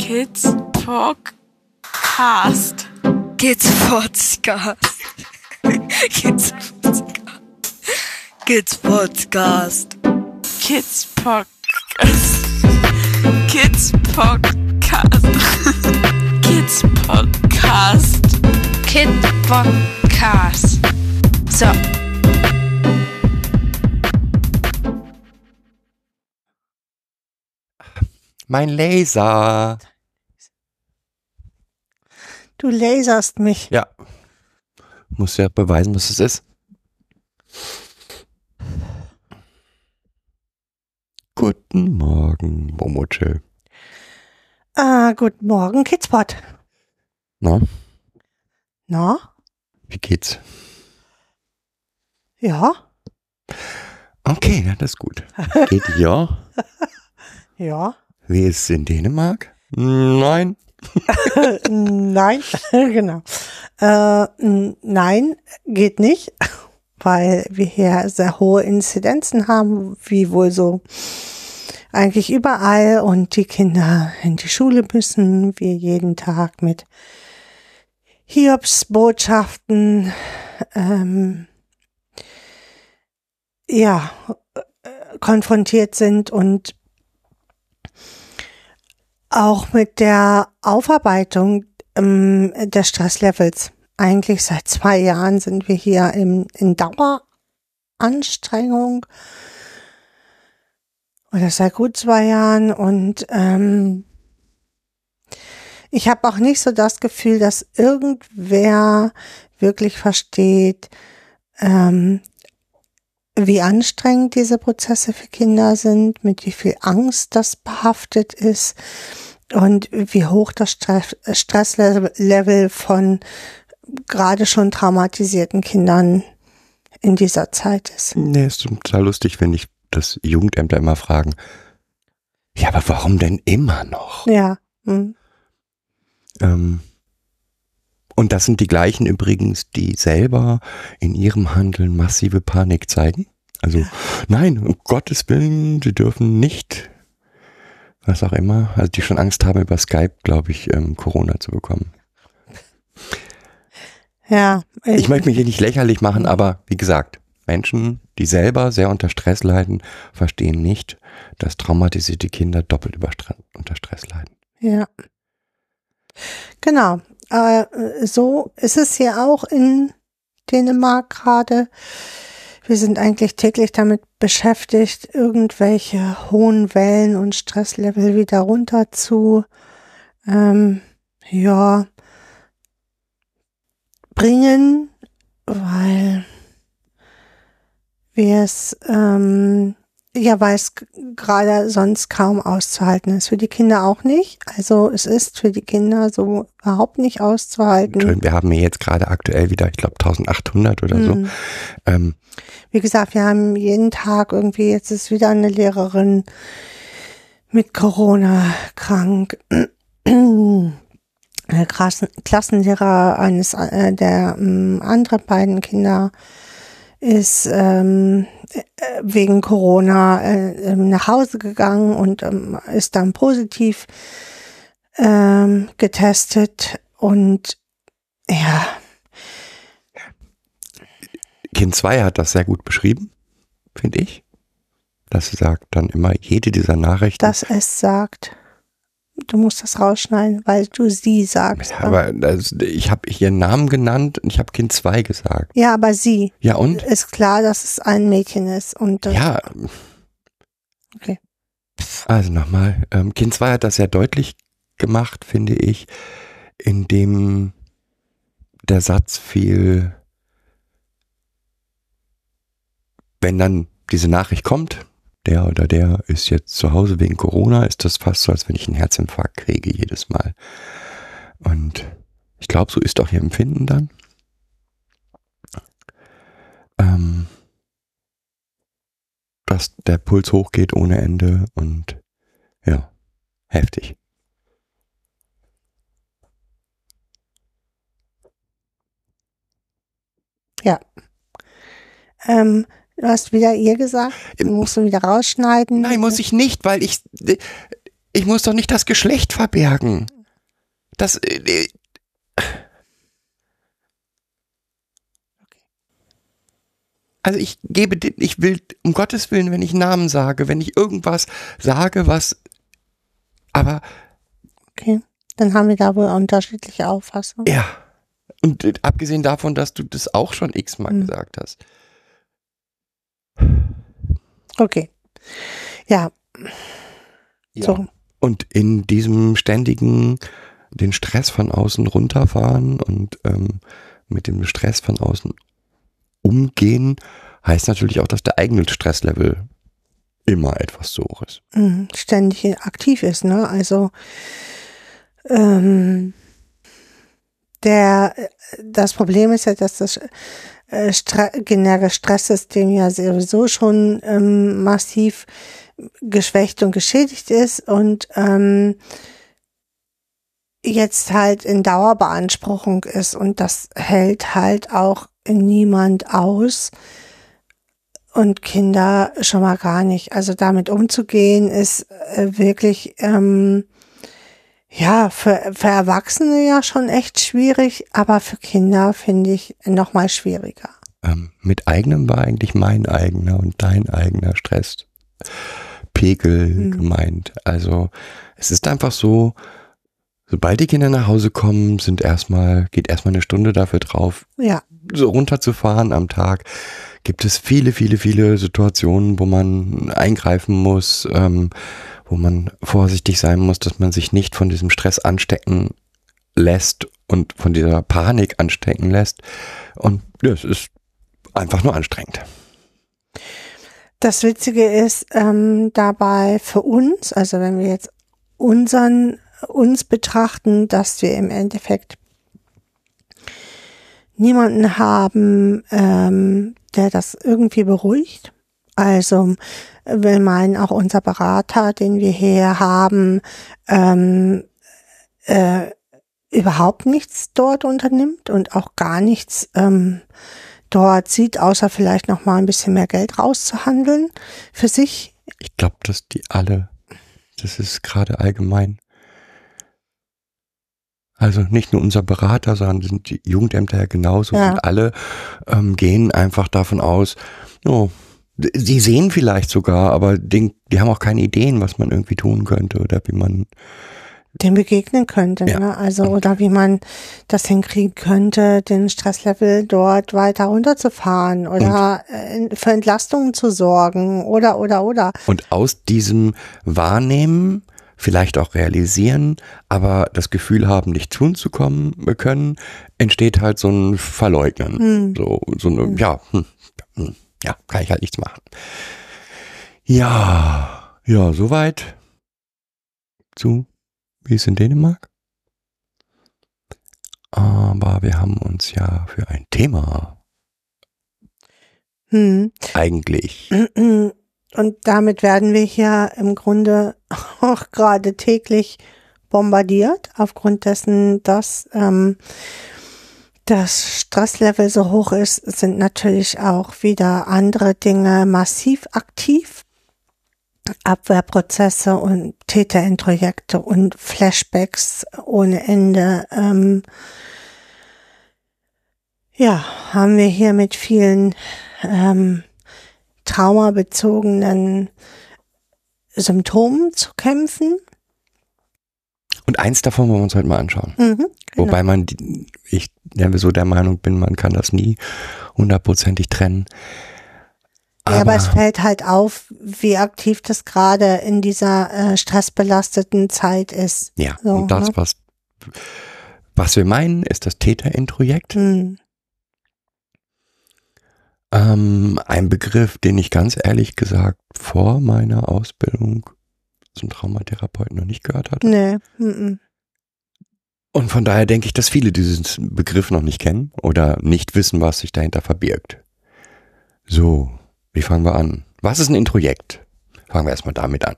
Kids Podcast. Kids Podcast. Kids Podcast. Kids Podcast. Kids Podcast. Kids Podcast. Kids Podcast. Kid Podcast. So. Mein Laser. Du laserst mich. Ja. Muss ja beweisen, was es ist. Guten Morgen, Momoche. Ah, guten Morgen, Kidspot. Na, Na? wie geht's? Ja? Okay, ja, das ist gut. Geht ja. Ja? Wie ist es in Dänemark? Nein. nein, genau. Äh, nein, geht nicht, weil wir hier sehr hohe Inzidenzen haben, wie wohl so eigentlich überall und die Kinder in die Schule müssen, wir jeden Tag mit Hiobsbotschaften ähm, ja, äh, konfrontiert sind und auch mit der Aufarbeitung ähm, des Stresslevels. Eigentlich seit zwei Jahren sind wir hier im, in Daueranstrengung. Oder seit gut zwei Jahren. Und ähm, ich habe auch nicht so das Gefühl, dass irgendwer wirklich versteht, ähm, wie anstrengend diese Prozesse für Kinder sind, mit wie viel Angst das behaftet ist und wie hoch das Stress- Stresslevel von gerade schon traumatisierten Kindern in dieser Zeit ist. Nee, ist total lustig, wenn ich das Jugendämter immer fragen. Ja, aber warum denn immer noch? Ja. hm. Ähm, und das sind die gleichen übrigens, die selber in ihrem Handeln massive Panik zeigen. Also nein, um Gottes Willen, sie dürfen nicht, was auch immer, also die schon Angst haben, über Skype, glaube ich, ähm, Corona zu bekommen. Ja. Ich möchte mich hier nicht lächerlich machen, aber wie gesagt, Menschen, die selber sehr unter Stress leiden, verstehen nicht, dass traumatisierte Kinder doppelt über unter Stress leiden. Ja. Genau. Äh, so ist es hier auch in Dänemark gerade. Wir sind eigentlich täglich damit beschäftigt, irgendwelche hohen Wellen und Stresslevel wieder runter zu, ähm, ja, bringen, weil wir es, ähm, ja, weil es gerade sonst kaum auszuhalten ist. Für die Kinder auch nicht. Also es ist für die Kinder so überhaupt nicht auszuhalten. Wir haben hier jetzt gerade aktuell wieder, ich glaube, 1800 oder so. Hm. Ähm, Wie gesagt, wir haben jeden Tag irgendwie, jetzt ist wieder eine Lehrerin mit Corona krank. Klassen, Klassenlehrer eines äh, der ähm, anderen beiden Kinder ist ähm, äh, wegen Corona äh, ähm, nach Hause gegangen und ähm, ist dann positiv ähm, getestet und ja, Kind 2 hat das sehr gut beschrieben, finde ich. Das sagt dann immer jede dieser Nachrichten. dass es sagt. Du musst das rausschneiden, weil du sie sagst. Ja, aber das, ich habe ihren Namen genannt und ich habe Kind 2 gesagt. ja, aber sie. Ja und? Ist klar, dass es ein Mädchen ist. Und Ja. Okay. Also nochmal, ähm, Kind 2 hat das sehr deutlich gemacht, finde ich, indem der Satz fiel, wenn dann diese Nachricht kommt, der oder der ist jetzt zu Hause wegen Corona, ist das fast so, als wenn ich einen Herzinfarkt kriege jedes Mal. Und ich glaube, so ist auch ihr Empfinden dann. Ähm, dass der Puls hochgeht ohne Ende und ja, heftig. ähm, du hast wieder ihr gesagt. Du musst du wieder rausschneiden. Nein, muss ich nicht, weil ich. ich muss doch nicht das Geschlecht verbergen. Das. Äh, also ich gebe, ich will um Gottes Willen, wenn ich Namen sage, wenn ich irgendwas sage, was, aber. Okay, dann haben wir da wohl unterschiedliche Auffassungen. Ja. Und äh, abgesehen davon, dass du das auch schon x-mal mhm. gesagt hast. Okay. Ja. ja. So. Und in diesem ständigen, den Stress von außen runterfahren und ähm, mit dem Stress von außen umgehen, heißt natürlich auch, dass der eigene Stresslevel immer etwas zu hoch ist. Mhm, ständig aktiv ist, ne? Also ähm, der das Problem ist ja, dass das äh, Stre generelle Stresssystem ja sowieso schon ähm, massiv geschwächt und geschädigt ist und ähm, jetzt halt in Dauerbeanspruchung ist und das hält halt auch niemand aus und Kinder schon mal gar nicht. Also damit umzugehen ist äh, wirklich ähm, ja für, für Erwachsene ja schon echt schwierig, aber für Kinder finde ich noch mal schwieriger. Ähm, mit eigenem war eigentlich mein eigener und dein eigener Stress. Pegel mhm. gemeint. Also es ist einfach so, sobald die Kinder nach Hause kommen, sind erstmal, geht erstmal eine Stunde dafür drauf, ja. so runterzufahren am Tag. Gibt es viele, viele, viele Situationen, wo man eingreifen muss, ähm, wo man vorsichtig sein muss, dass man sich nicht von diesem Stress anstecken lässt und von dieser Panik anstecken lässt. Und ja, es ist einfach nur anstrengend. Das Witzige ist ähm, dabei für uns, also wenn wir jetzt unseren uns betrachten, dass wir im Endeffekt niemanden haben, ähm, der das irgendwie beruhigt. Also wir meinen auch unser Berater, den wir hier haben, ähm, äh, überhaupt nichts dort unternimmt und auch gar nichts ähm, dort sieht, außer vielleicht noch mal ein bisschen mehr Geld rauszuhandeln für sich. Ich glaube, dass die alle, das ist gerade allgemein. Also nicht nur unser Berater, sondern sind die Jugendämter ja genauso. Ja. Und alle ähm, gehen einfach davon aus, oh, sie sehen vielleicht sogar, aber die, die haben auch keine Ideen, was man irgendwie tun könnte oder wie man dem begegnen könnte. Ja. Ne? Also oder wie man das hinkriegen könnte, den Stresslevel dort weiter runterzufahren oder und für Entlastungen zu sorgen oder oder oder. Und aus diesem Wahrnehmen vielleicht auch realisieren, aber das Gefühl haben, nicht tun zu kommen können, entsteht halt so ein Verleugnen. Hm. So, so eine, hm. ja, hm, hm, ja, kann ich halt nichts machen. Ja, ja, soweit zu wie es in Dänemark. Aber wir haben uns ja für ein Thema hm. eigentlich. Und damit werden wir hier im Grunde auch gerade täglich bombardiert, aufgrund dessen, dass ähm, das Stresslevel so hoch ist, sind natürlich auch wieder andere Dinge massiv aktiv. Abwehrprozesse und Täterintrojekte und Flashbacks ohne Ende. Ähm, ja, haben wir hier mit vielen ähm, traumabezogenen Symptomen zu kämpfen. Und eins davon wollen wir uns heute mal anschauen. Mhm, genau. Wobei man, ich ja, so der Meinung bin, man kann das nie hundertprozentig trennen. Aber, ja, aber es fällt halt auf, wie aktiv das gerade in dieser äh, stressbelasteten Zeit ist. Ja, so, und das, ne? was, was wir meinen, ist das Täterintrojekt. Hm. Ähm, ein Begriff, den ich ganz ehrlich gesagt vor meiner Ausbildung zum Traumatherapeuten noch nicht gehört hatte. Nee. Mm Und von daher denke ich, dass viele diesen Begriff noch nicht kennen oder nicht wissen, was sich dahinter verbirgt. So, wie fangen wir an? Was ist ein Introjekt? Fangen wir erstmal damit an.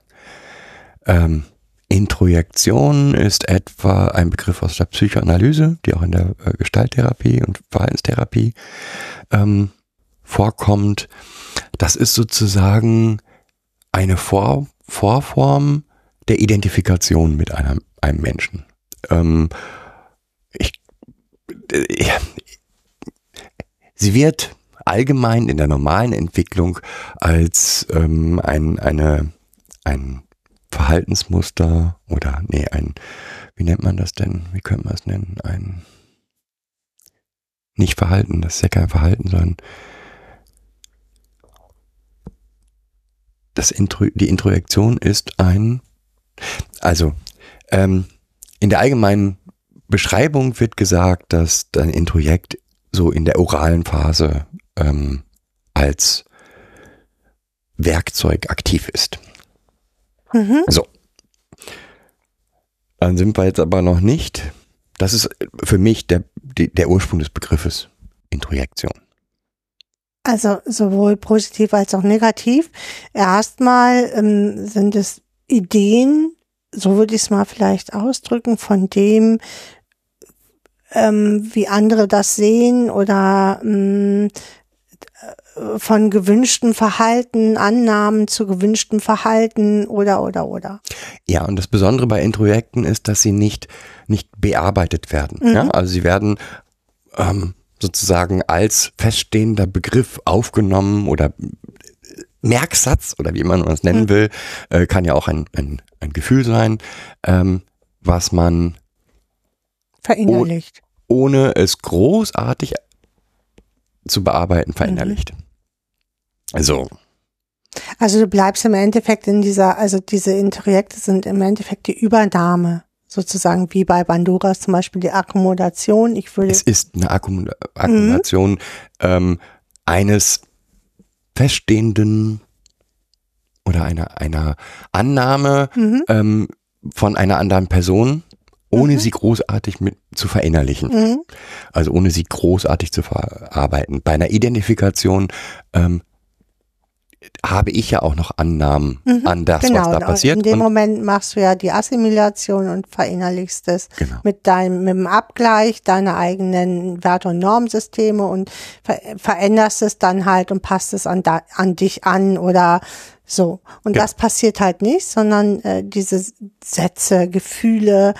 Ähm, Introjektion ist etwa ein Begriff aus der Psychoanalyse, die auch in der äh, Gestalttherapie und Verhaltenstherapie ähm, vorkommt. Das ist sozusagen eine Vor Vorform der Identifikation mit einem, einem Menschen. Ähm, ich, äh, sie wird allgemein in der normalen Entwicklung als ähm, ein, eine, ein Verhaltensmuster oder nee, ein, wie nennt man das denn? Wie könnte man es nennen? Ein nicht Verhalten, das ist ja kein Verhalten, sondern das Intro, die Introjektion ist ein, also ähm, in der allgemeinen Beschreibung wird gesagt, dass dein Introjekt so in der oralen Phase ähm, als Werkzeug aktiv ist. Mhm. So. Dann sind wir jetzt aber noch nicht. Das ist für mich der, der Ursprung des Begriffes Introjektion. Also sowohl positiv als auch negativ. Erstmal ähm, sind es Ideen, so würde ich es mal vielleicht ausdrücken, von dem, ähm, wie andere das sehen oder ähm, äh, von gewünschtem Verhalten, Annahmen zu gewünschtem Verhalten oder oder oder. Ja, und das Besondere bei Introjekten ist, dass sie nicht, nicht bearbeitet werden. Mhm. Ja, also sie werden ähm, sozusagen als feststehender Begriff aufgenommen oder Merksatz oder wie immer man es nennen Mhm. will, äh, kann ja auch ein, ein, ein Gefühl sein, ähm, was man Verinnerlicht. ohne es großartig zu bearbeiten verinnerlicht. Also, Also du bleibst im Endeffekt in dieser, also diese Introjekte sind im Endeffekt die Übernahme, sozusagen wie bei Banduras zum Beispiel die Akkommodation. Ich würde, es ist eine Akkum Akkumulation ähm, eines feststehenden oder einer, einer Annahme mhm, ähm, von einer anderen Person, ohne Mhm. sie großartig mit zu verinnerlichen. mhm, Also ohne sie großartig zu verarbeiten. Bei einer Identifikation ähm, habe ich ja auch noch Annahmen Mhm, an das, genau. was da passiert. In dem Und, Moment machst du ja die Assimilation und verinnerlichst es genau. mit deinem, mit dem Abgleich deiner eigenen Werte- und Normsysteme und ver veränderst es dann halt und passt es an, da, an dich an oder so. Und Ja. das passiert halt nicht, sondern äh, diese Sätze, Gefühle,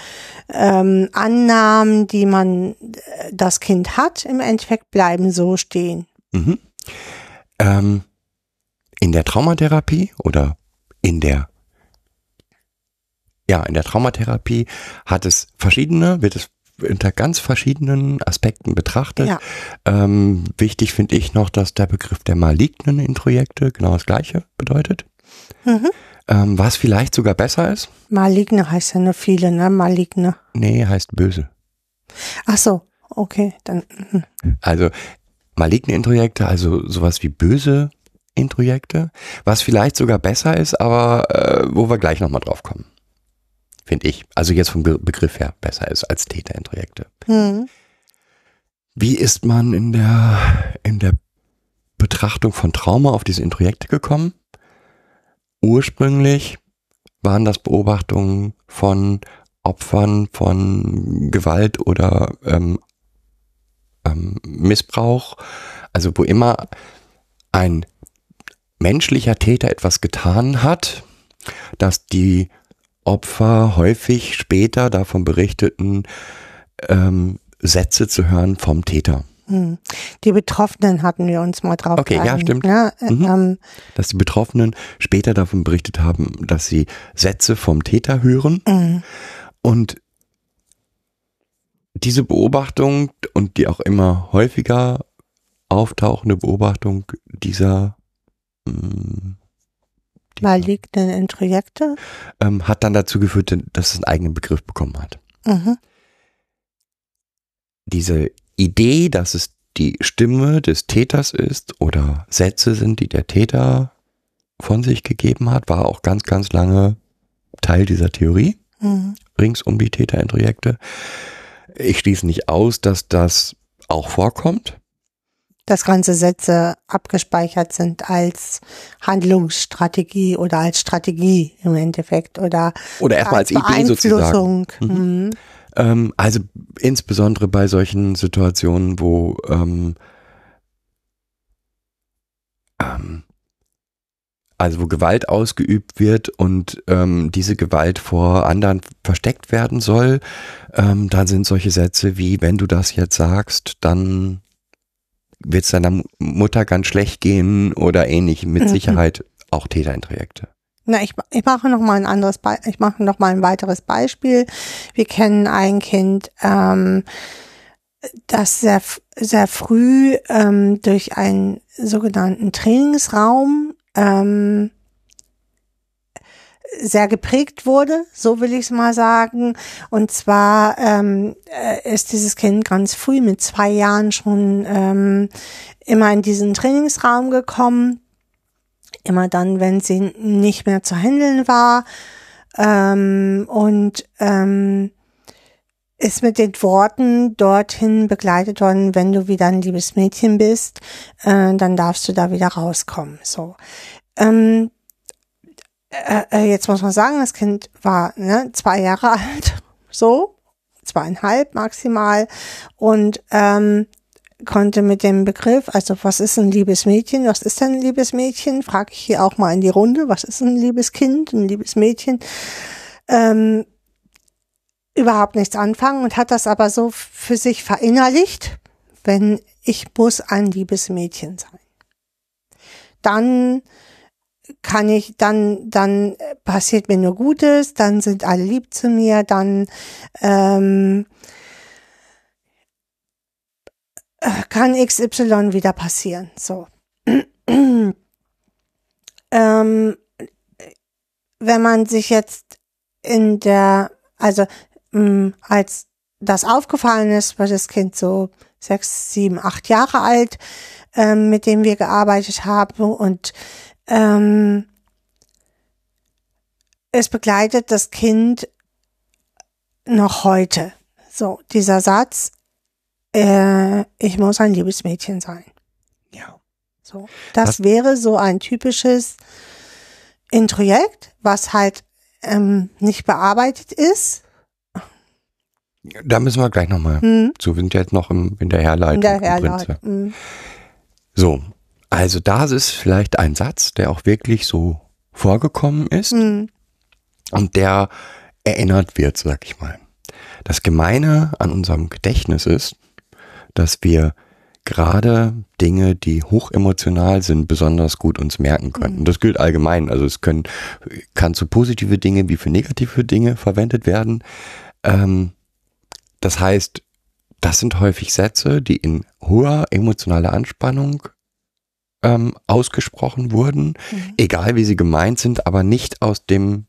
ähm, Annahmen, die man, äh, das Kind hat, im Endeffekt bleiben so stehen. Mhm. Ähm, in der Traumatherapie oder in der ja, in der Traumatherapie hat es verschiedene, wird es unter ganz verschiedenen Aspekten betrachtet. Ja. Ähm, wichtig finde ich noch, dass der Begriff der malignen Introjekte genau das gleiche bedeutet. Mhm. Ähm, was vielleicht sogar besser ist. Maligne heißt ja nur viele, ne? Maligne. Nee, heißt böse. Ach so, okay, dann. mhm. Also maligne Introjekte, also sowas wie böse Introjekte, was vielleicht sogar besser ist, aber äh, wo wir gleich nochmal drauf kommen. Finde ich. Also jetzt vom Be Begriff her besser ist als Täterintrojekte. Hm. Wie ist man in der, in der Betrachtung von Trauma auf diese Introjekte gekommen? Ursprünglich waren das Beobachtungen von Opfern von Gewalt oder ähm, ähm, Missbrauch, also wo immer ein menschlicher Täter etwas getan hat, dass die Opfer häufig später davon berichteten, ähm, Sätze zu hören vom Täter. Hm. Die Betroffenen hatten wir uns mal drauf Okay, ja, stimmt. Ne? Mhm. Ähm, Dass die Betroffenen später davon berichtet haben, dass sie Sätze vom Täter hören mhm. und diese Beobachtung und die auch immer häufiger auftauchende Beobachtung dieser, dieser malignen Introjekte. ähm, hat dann dazu geführt, dass es einen eigenen Begriff bekommen hat. Mhm. Diese Idee, dass es die Stimme des Täters ist oder Sätze sind, die der Täter von sich gegeben hat, war auch ganz, ganz lange Teil dieser Theorie. Mhm. rings um die Täterintrojekte. Ich schließe nicht aus, dass das auch vorkommt. Dass ganze Sätze abgespeichert sind als Handlungsstrategie oder als Strategie im Endeffekt oder Oder erstmal als Idee sozusagen. Beeinflussung. Mhm. Ähm, also insbesondere bei solchen Situationen, wo ähm, ähm, also wo Gewalt ausgeübt wird und ähm, diese Gewalt vor anderen versteckt werden soll, ähm, dann sind solche Sätze wie, wenn du das jetzt sagst, dann wird es deiner Mutter ganz schlecht gehen oder ähnlich. Mit Mhm. Sicherheit auch Täterintrojekte. Na, ich, ich mache noch mal ein anderes, Be ich mache noch mal ein weiteres Beispiel. Wir kennen ein Kind, ähm, das sehr, sehr früh ähm, durch einen sogenannten Trainingsraum ähm, sehr geprägt wurde, so will ich es mal sagen. Und zwar ähm, äh, ist dieses Kind ganz früh mit zwei Jahren schon ähm, immer in diesen Trainingsraum gekommen. Immer dann, wenn sie nicht mehr zu handeln war. Ähm, und ähm, ist mit den Worten dorthin begleitet worden, wenn du wieder ein liebes Mädchen bist, äh, dann darfst du da wieder rauskommen. So. Ähm, äh, äh, jetzt muss man sagen, das Kind war ne, zwei Jahre alt, so, zweieinhalb maximal, und ähm, konnte mit dem Begriff, also was ist ein liebes Mädchen, was ist denn ein liebes Mädchen, frage ich hier auch mal in die Runde, was ist ein liebes Kind, ein liebes Mädchen, ähm, überhaupt nichts anfangen und hat das aber so für sich verinnerlicht, wenn ich muss ein liebes Mädchen sein. Dann kann ich, dann, dann passiert mir nur Gutes, dann sind alle lieb zu mir, dann ähm, kann XY wieder passieren. So. ähm, wenn man sich jetzt in der, also mh, als das aufgefallen ist, war das Kind so sechs, sieben, acht Jahre alt, ähm, mit dem wir gearbeitet haben und ähm, es begleitet das Kind noch heute. So, dieser Satz, äh, ich muss ein liebes Mädchen sein. Ja. So, das Was- wäre so ein typisches Introjekt, was halt ähm, nicht bearbeitet ist. Da müssen wir gleich nochmal Hm, zu. Wir sind jetzt noch im, in der Herleitung. in der. Herleitung. Hm. So, also da ist vielleicht ein Satz, der auch wirklich so vorgekommen ist Hm, und der erinnert wird, sag ich mal. Das Gemeine an unserem Gedächtnis ist, dass wir gerade Dinge, die hochemotional sind, besonders gut uns merken können. Und das gilt allgemein. Also es können, kann zu positive Dinge wie für negative Dinge verwendet werden. Ähm, das heißt, das sind häufig Sätze, die in hoher emotionaler Anspannung ähm, ausgesprochen wurden, Mhm. egal wie sie gemeint sind, aber nicht aus dem,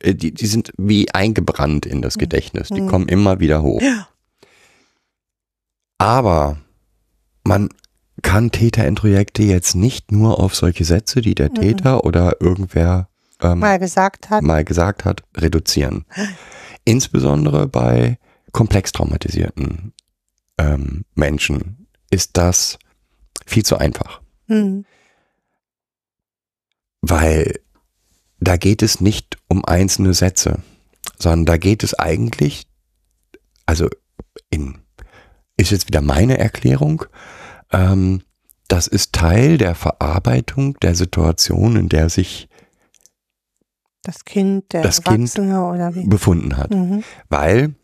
äh, die, die sind wie eingebrannt in das Gedächtnis. Die Mhm. kommen immer wieder hoch. Ja. Aber man kann Täterintrojekte jetzt nicht nur auf solche Sätze, die der Mhm. Täter oder irgendwer ähm, Mal gesagt hat. mal gesagt hat, reduzieren. Insbesondere bei komplex traumatisierten ähm, Menschen ist das viel zu einfach, Hm, weil da geht es nicht um einzelne Sätze, sondern da geht es eigentlich, also in, ist jetzt wieder meine Erklärung, ähm, das ist Teil der Verarbeitung der Situation, in der sich das Kind, der Das Kind Erwachsene oder wie. befunden hat. Mhm. weil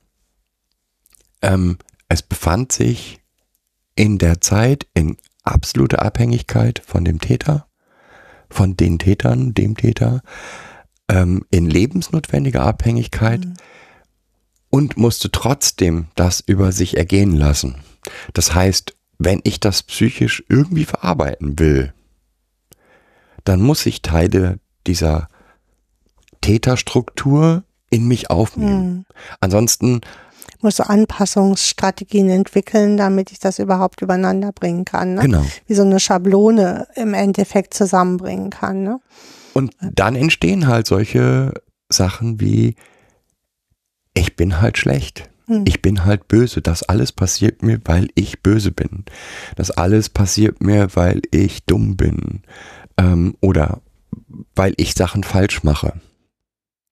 ähm, es befand sich in der Zeit in absoluter Abhängigkeit von dem Täter, von den Tätern, dem Täter, ähm, in lebensnotwendiger Abhängigkeit Mhm. und musste trotzdem das über sich ergehen lassen. Das heißt, wenn ich das psychisch irgendwie verarbeiten will, dann muss ich Teile dieser Täterstruktur in mich aufnehmen. Mhm. Ansonsten muss so Anpassungsstrategien entwickeln, damit ich das überhaupt übereinander bringen kann. Ne? Genau. Wie so eine Schablone im Endeffekt zusammenbringen kann. Ne? Und dann entstehen halt solche Sachen wie, ich bin halt schlecht. Hm. Ich bin halt böse. Das alles passiert mir, weil ich böse bin. Das alles passiert mir, weil ich dumm bin. Ähm, oder weil ich Sachen falsch mache.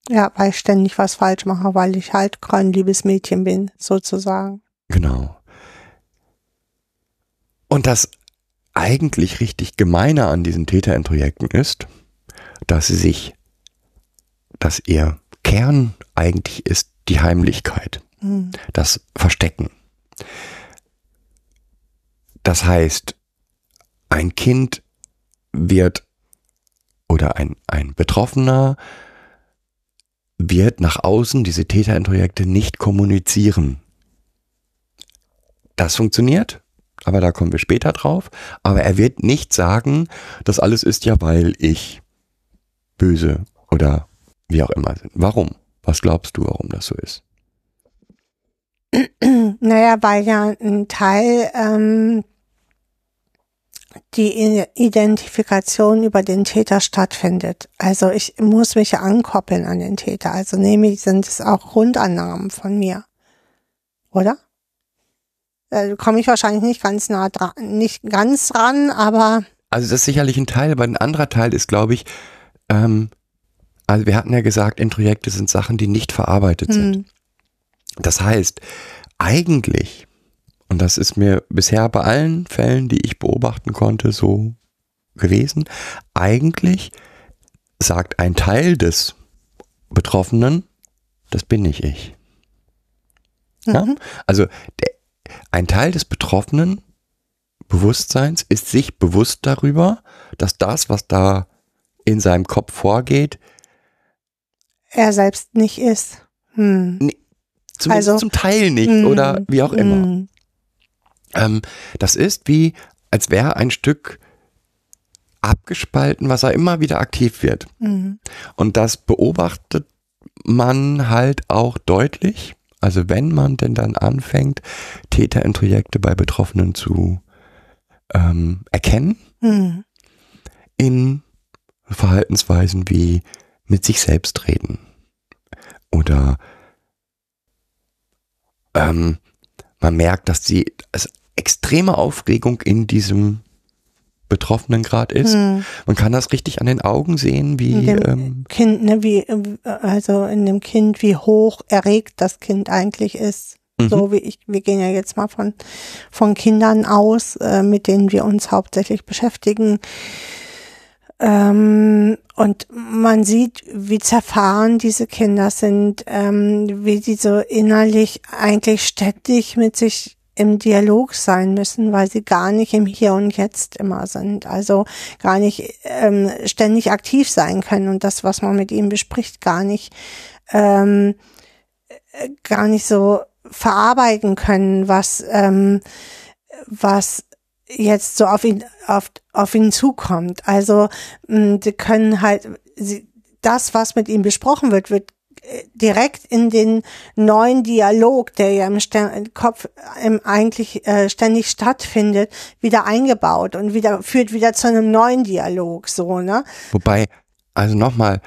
Ja, weil ich ständig was falsch mache, weil ich halt kein liebes Mädchen bin, sozusagen. Genau. Und das eigentlich richtig Gemeine an diesen Täterintrojekten ist, dass sie sich, dass ihr Kern eigentlich ist die Heimlichkeit, Hm. das Verstecken. Das heißt, ein Kind wird oder ein, ein Betroffener wird nach außen diese Täterintrojekte nicht kommunizieren. Das funktioniert, aber da kommen wir später drauf. Aber er wird nicht sagen, das alles ist ja, weil ich böse oder wie auch immer sind. Warum? Was glaubst du, warum das so ist? Naja, weil ja ein Teil ähm, die Identifikation über den Täter stattfindet. Also ich muss mich ja ankoppeln an den Täter. Also nehme ich, sind es auch Grundannahmen von mir. Oder? Äh, komme ich wahrscheinlich nicht ganz nah dran, nicht ganz ran, aber Also das ist sicherlich ein Teil, aber ein anderer Teil ist, glaube ich, ähm, also wir hatten ja gesagt, Introjekte sind Sachen, die nicht verarbeitet sind. hm, Das heißt, eigentlich, und das ist mir bisher bei allen Fällen, die ich beobachten konnte, so gewesen, eigentlich sagt ein Teil des Betroffenen, das bin nicht ich. Ja? mhm, Also der, ein Teil des betroffenen Bewusstseins ist sich bewusst darüber, dass das, was da in seinem Kopf vorgeht, er selbst nicht ist. Hm. zumindest Also, zum Teil nicht hm, oder wie auch immer. hm, Ähm, das ist wie, als wäre ein Stück abgespalten, was er immer wieder aktiv wird. hm, Und das beobachtet man halt auch deutlich. Also wenn man denn dann anfängt, Täterintrojekte bei Betroffenen zu ähm, erkennen, hm, in Verhaltensweisen wie mit sich selbst reden oder ähm, man merkt, dass die es extreme Aufregung in diesem Betroffenen Grad ist. hm. Man kann das richtig an den Augen sehen, wie ähm, Kind, ne, wie, äh, also in dem Kind, wie hoch erregt das Kind eigentlich ist. Mhm. So wie ich, wir gehen ja jetzt mal von, von Kindern aus, äh, mit denen wir uns hauptsächlich beschäftigen. Ähm, und man sieht, wie zerfahren diese Kinder sind, ähm, wie die so innerlich eigentlich ständig mit sich im Dialog sein müssen, weil sie gar nicht im Hier und Jetzt immer sind. Also gar nicht ähm, ständig aktiv sein können und das, was man mit ihnen bespricht, gar nicht, ähm, äh, gar nicht so verarbeiten können, was, ähm, was jetzt so auf ihn, auf, auf ihn zukommt. Also, mh, die können halt, sie, das, was mit ihm besprochen wird, wird direkt in den neuen Dialog, der ja im Ster Kopf im eigentlich äh, ständig stattfindet, wieder eingebaut und wieder führt wieder zu einem neuen Dialog, so, ne? Wobei, also nochmal,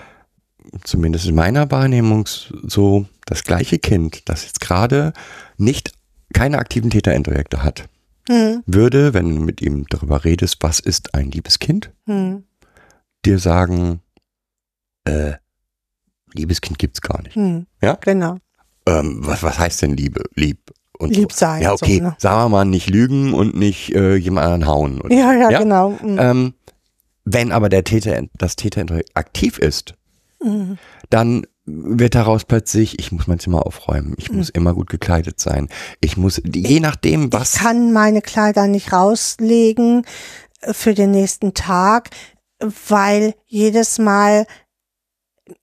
zumindest in meiner Wahrnehmung so das gleiche Kind, das jetzt gerade nicht keine aktiven Täterintrojekte hat, Hm, würde, wenn du mit ihm darüber redest, was ist ein liebes Kind, hm, dir sagen, äh, liebes Kind gibt's gar nicht. hm. Ja? Genau. Ähm, was, was heißt denn Liebe? Lieb. Und Lieb so. sein. Ja, okay, So, ne? sagen wir mal, nicht lügen und nicht äh, jemand anderen hauen. Oder? ja, ja, Ja? genau. Hm. Ähm, wenn aber der Täter, das Täterintrojekt aktiv ist, Hm. dann wird daraus plötzlich, ich muss mein Zimmer aufräumen, ich Hm. muss immer gut gekleidet sein, ich muss, je nachdem, was. Ich kann meine Kleider nicht rauslegen äh, für den nächsten Tag, weil jedes Mal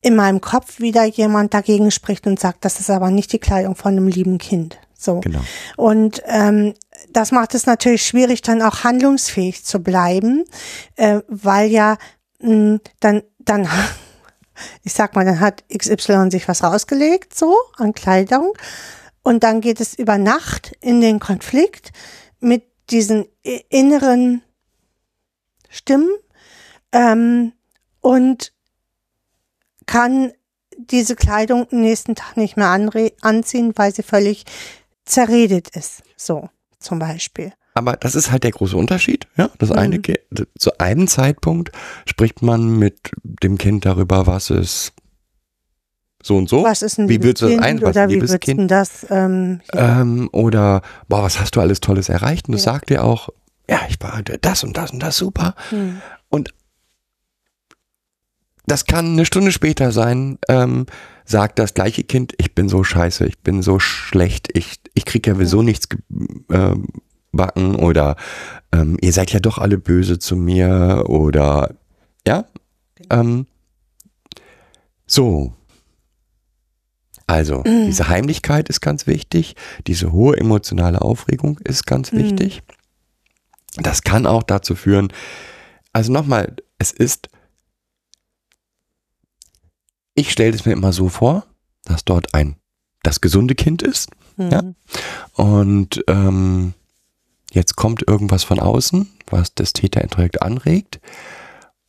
in meinem Kopf wieder jemand dagegen spricht und sagt, das ist aber nicht die Kleidung von einem lieben Kind. So. Genau. Und ähm, das macht es natürlich schwierig, dann auch handlungsfähig zu bleiben, äh, weil ja mh, dann, dann, ich sag mal, dann hat XY sich was rausgelegt, so an Kleidung, und dann geht es über Nacht in den Konflikt mit diesen inneren Stimmen ähm, und kann diese Kleidung am nächsten Tag nicht mehr anziehen, weil sie völlig zerredet ist. So, zum Beispiel. Aber das ist halt der große Unterschied. Ja, das eine, Mhm. Ki- zu einem Zeitpunkt spricht man mit dem Kind darüber, was es so und so. Was ist ein Wie würdest du das Kind ein- was oder wie liebes würdest du das ähm, Ähm, oder, boah, was hast du alles Tolles erreicht? Und das Ja. sagt dir auch, ja, ich war das und das und das super. hm, Und das kann eine Stunde später sein, ähm, sagt das gleiche Kind, ich bin so scheiße, ich bin so schlecht, ich, ich krieg ja sowieso nichts gebacken oder ähm, ihr seid ja doch alle böse zu mir oder ja. Ähm, so. Also, diese Heimlichkeit ist ganz wichtig, diese hohe emotionale Aufregung ist ganz Mhm. wichtig. Das kann auch dazu führen, also nochmal, es ist, ich stelle es mir immer so vor, dass dort ein, das gesunde Kind ist, ja, Mhm. und ähm, jetzt kommt irgendwas von außen, was das Täterintrojekt anregt.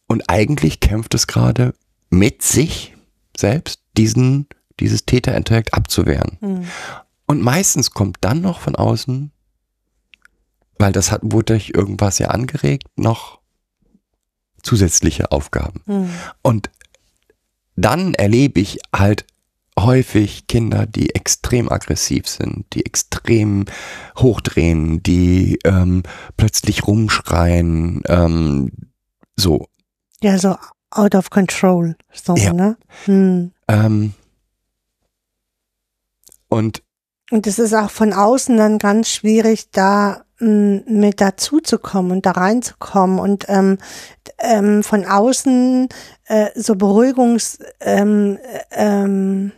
Und eigentlich kämpft es gerade mit sich selbst, diesen, dieses Täterintrojekt abzuwehren. Mhm. Und meistens kommt dann noch von außen, weil das hat, wurde durch irgendwas ja angeregt, noch zusätzliche Aufgaben. Mhm. Und dann erlebe ich halt häufig Kinder, die extrem aggressiv sind, die extrem hochdrehen, die ähm, plötzlich rumschreien, ähm, so. Ja, so out of control. So, Ja. ne? Hm. Ähm, und Und es ist auch von außen dann ganz schwierig, da m, mit dazuzukommen und da reinzukommen und ähm, ähm, von außen äh, so Beruhigungs ähm, äh, ähm,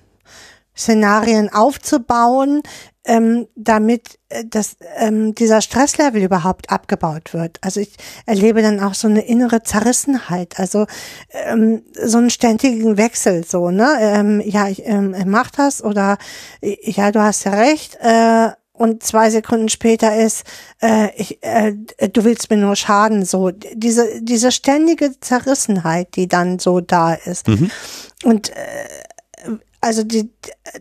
Szenarien aufzubauen, ähm, damit äh, das, ähm, dieser Stresslevel überhaupt abgebaut wird. Also ich erlebe dann auch so eine innere Zerrissenheit, also ähm, so einen ständigen Wechsel, so ne, ähm, ja ich ähm, mach das oder ja du hast ja recht. Äh, und zwei Sekunden später ist, äh, ich, äh, du willst mir nur schaden, so diese diese ständige Zerrissenheit, die dann so da ist. Und äh, also die,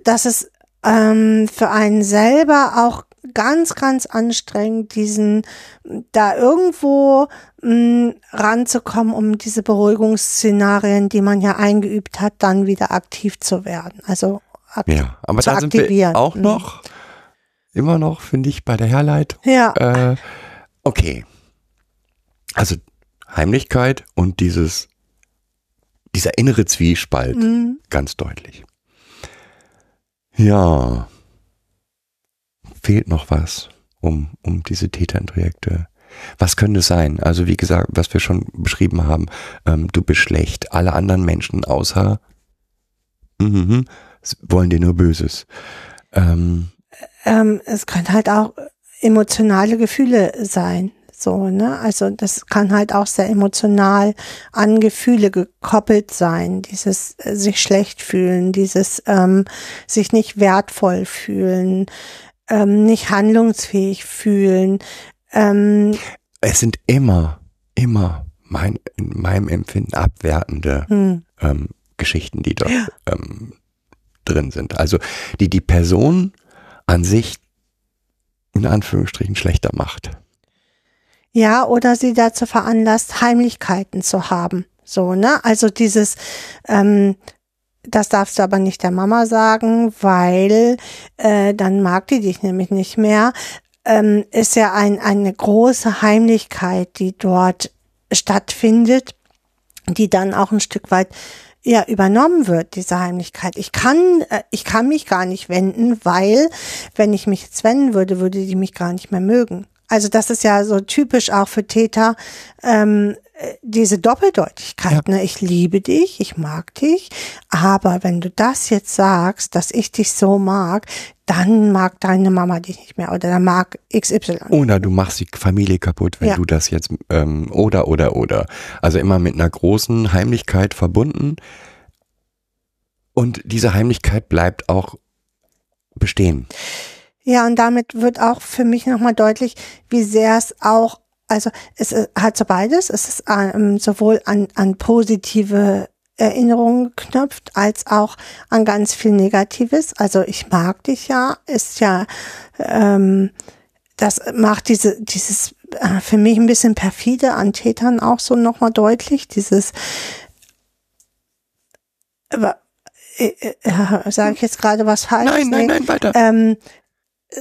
das ist ähm, für einen selber auch ganz, ganz anstrengend, diesen da irgendwo mh, ranzukommen, um diese Beruhigungsszenarien, die man ja eingeübt hat, dann wieder aktiv zu werden. Also ja, aber zu da sind wir aktivieren. auch Mhm. noch, immer noch, finde ich, bei der Herleitung. ja, Äh, okay. Also Heimlichkeit und dieses, dieser innere Zwiespalt, mhm. ganz deutlich. Ja. Fehlt noch was, um, um diese Täterintrojekte. Was könnte es sein? Also wie gesagt, was wir schon beschrieben haben, ähm, du bist schlecht. Alle anderen Menschen außer mhm, s- wollen dir nur Böses. Ähm, ähm, es können halt auch emotionale Gefühle sein. So, ne? Also das kann halt auch sehr emotional an Gefühle gekoppelt sein. Dieses äh, sich schlecht fühlen, dieses ähm, sich nicht wertvoll fühlen, ähm, nicht handlungsfähig fühlen. Ähm, es sind immer, immer mein, in meinem Empfinden abwertende hm, ähm, Geschichten, die dort ähm, drin sind. Also die die Person an sich in Anführungsstrichen schlechter macht. Ja, oder sie dazu veranlasst, Heimlichkeiten zu haben. So, ne? Also dieses, ähm, das darfst du aber nicht der Mama sagen, weil äh, dann mag die dich nämlich nicht mehr. Ähm, ist ja ein, eine große Heimlichkeit, die dort stattfindet, die dann auch ein Stück weit ja übernommen wird diese Heimlichkeit. Ich kann äh, ich kann mich gar nicht wenden, weil wenn ich mich jetzt wenden würde, würde die mich gar nicht mehr mögen. Also das ist ja so typisch auch für Täter ähm, äh, diese Doppeldeutigkeit. Ne? Ich liebe dich, ich mag dich, aber wenn du das jetzt sagst, dass ich dich so mag, dann mag deine Mama dich nicht mehr oder dann mag XY. Oder du machst die Familie kaputt, wenn Ja. du das jetzt ähm, oder oder oder. Also immer mit einer großen Heimlichkeit verbunden. Und diese Heimlichkeit bleibt auch bestehen. Ja, und damit wird auch für mich nochmal deutlich, wie sehr es auch, also es ist- hat so beides, es ist ähm, sowohl an, an positive Erinnerungen geknüpft, als auch an ganz viel Negatives. Also ich mag dich ja, ist ja, ähm, das macht diese, dieses äh, für mich ein bisschen perfide an Tätern auch so nochmal deutlich, dieses aber, äh, äh, sage ich jetzt gerade was falsch? Nein, nein, nein, weiter. ähm,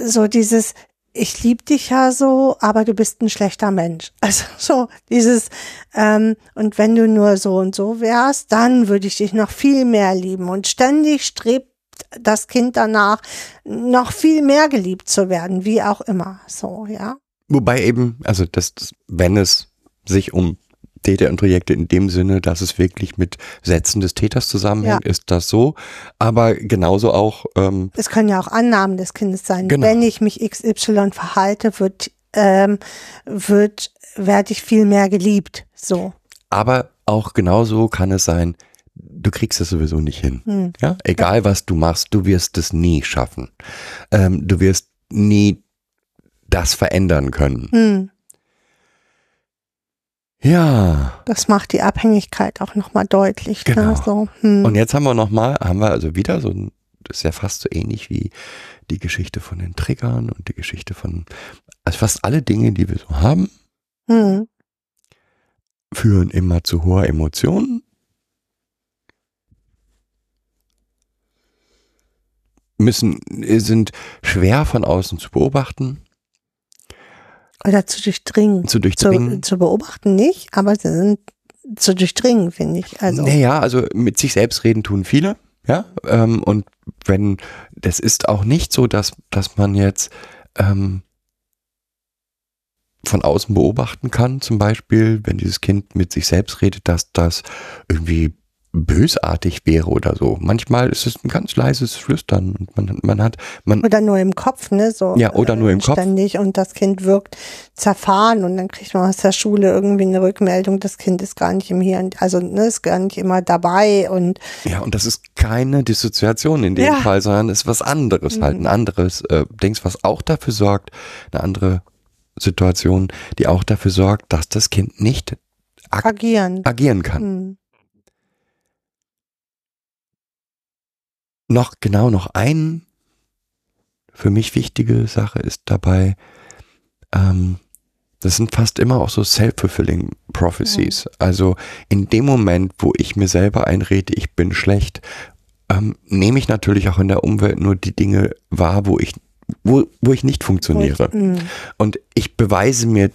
so dieses, ich lieb dich ja so, aber du bist ein schlechter Mensch. Also so dieses, ähm, und wenn du nur so und so wärst, dann würde ich dich noch viel mehr lieben. Und ständig strebt das Kind danach, noch viel mehr geliebt zu werden, wie auch immer. So, ja. Wobei eben, also das wenn es sich um Täter und Projekte in dem Sinne, dass es wirklich mit Sätzen des Täters zusammenhängt, Ja. ist das so. Aber genauso auch, ähm, Es können ja auch Annahmen des Kindes sein. Genau. Wenn ich mich XY verhalte, wird, ähm, wird, werde ich viel mehr geliebt. So. aber auch genauso kann es sein, du kriegst es sowieso nicht hin. Hm. Ja, egal was du machst, du wirst es nie schaffen. Ähm, du wirst nie das verändern können. Hm. Ja. Das macht die Abhängigkeit auch nochmal deutlich. Genau. Ne? So, hm. Und jetzt haben wir noch mal, haben wir also wieder so ein, das ist ja fast so ähnlich wie die Geschichte von den Triggern und die Geschichte von, also fast alle Dinge, die wir so haben, hm. führen immer zu hoher Emotionen. Müssen, sind schwer von außen zu beobachten, Oder zu durchdringen. zu Zu, durchdringen. zu beobachten nicht, aber sie sind zu durchdringen, finde ich. Also, Naja, also mit sich selbst reden tun viele, ja. Ähm, und wenn, das ist auch nicht so, dass, dass man jetzt ähm, von außen beobachten kann, zum Beispiel, wenn dieses Kind mit sich selbst redet, dass das irgendwie bösartig wäre oder so. Manchmal ist es ein ganz leises Flüstern und man, man hat, man, Oder nur im Kopf, ne? So, Ja, oder nur im Kopf. Ständig und das Kind wirkt zerfahren und dann kriegt man aus der Schule irgendwie eine Rückmeldung, das Kind ist gar nicht im Hier und also ne, ist gar nicht immer dabei und ja, und das ist keine Dissoziation in dem Ja. Fall, sondern ist was anderes halt, ein anderes äh, Dings, was auch dafür sorgt, eine andere Situation, die auch dafür sorgt, dass das Kind nicht ag agieren. agieren kann. Hm. Noch genau noch ein für mich wichtige Sache ist dabei, ähm, das sind fast immer auch so self-fulfilling prophecies. Also in dem Moment, wo ich mir selber einrede, ich bin schlecht, ähm, nehme ich natürlich auch in der Umwelt nur die Dinge wahr, wo ich, wo, wo ich nicht funktioniere. Hm. Und ich beweise mir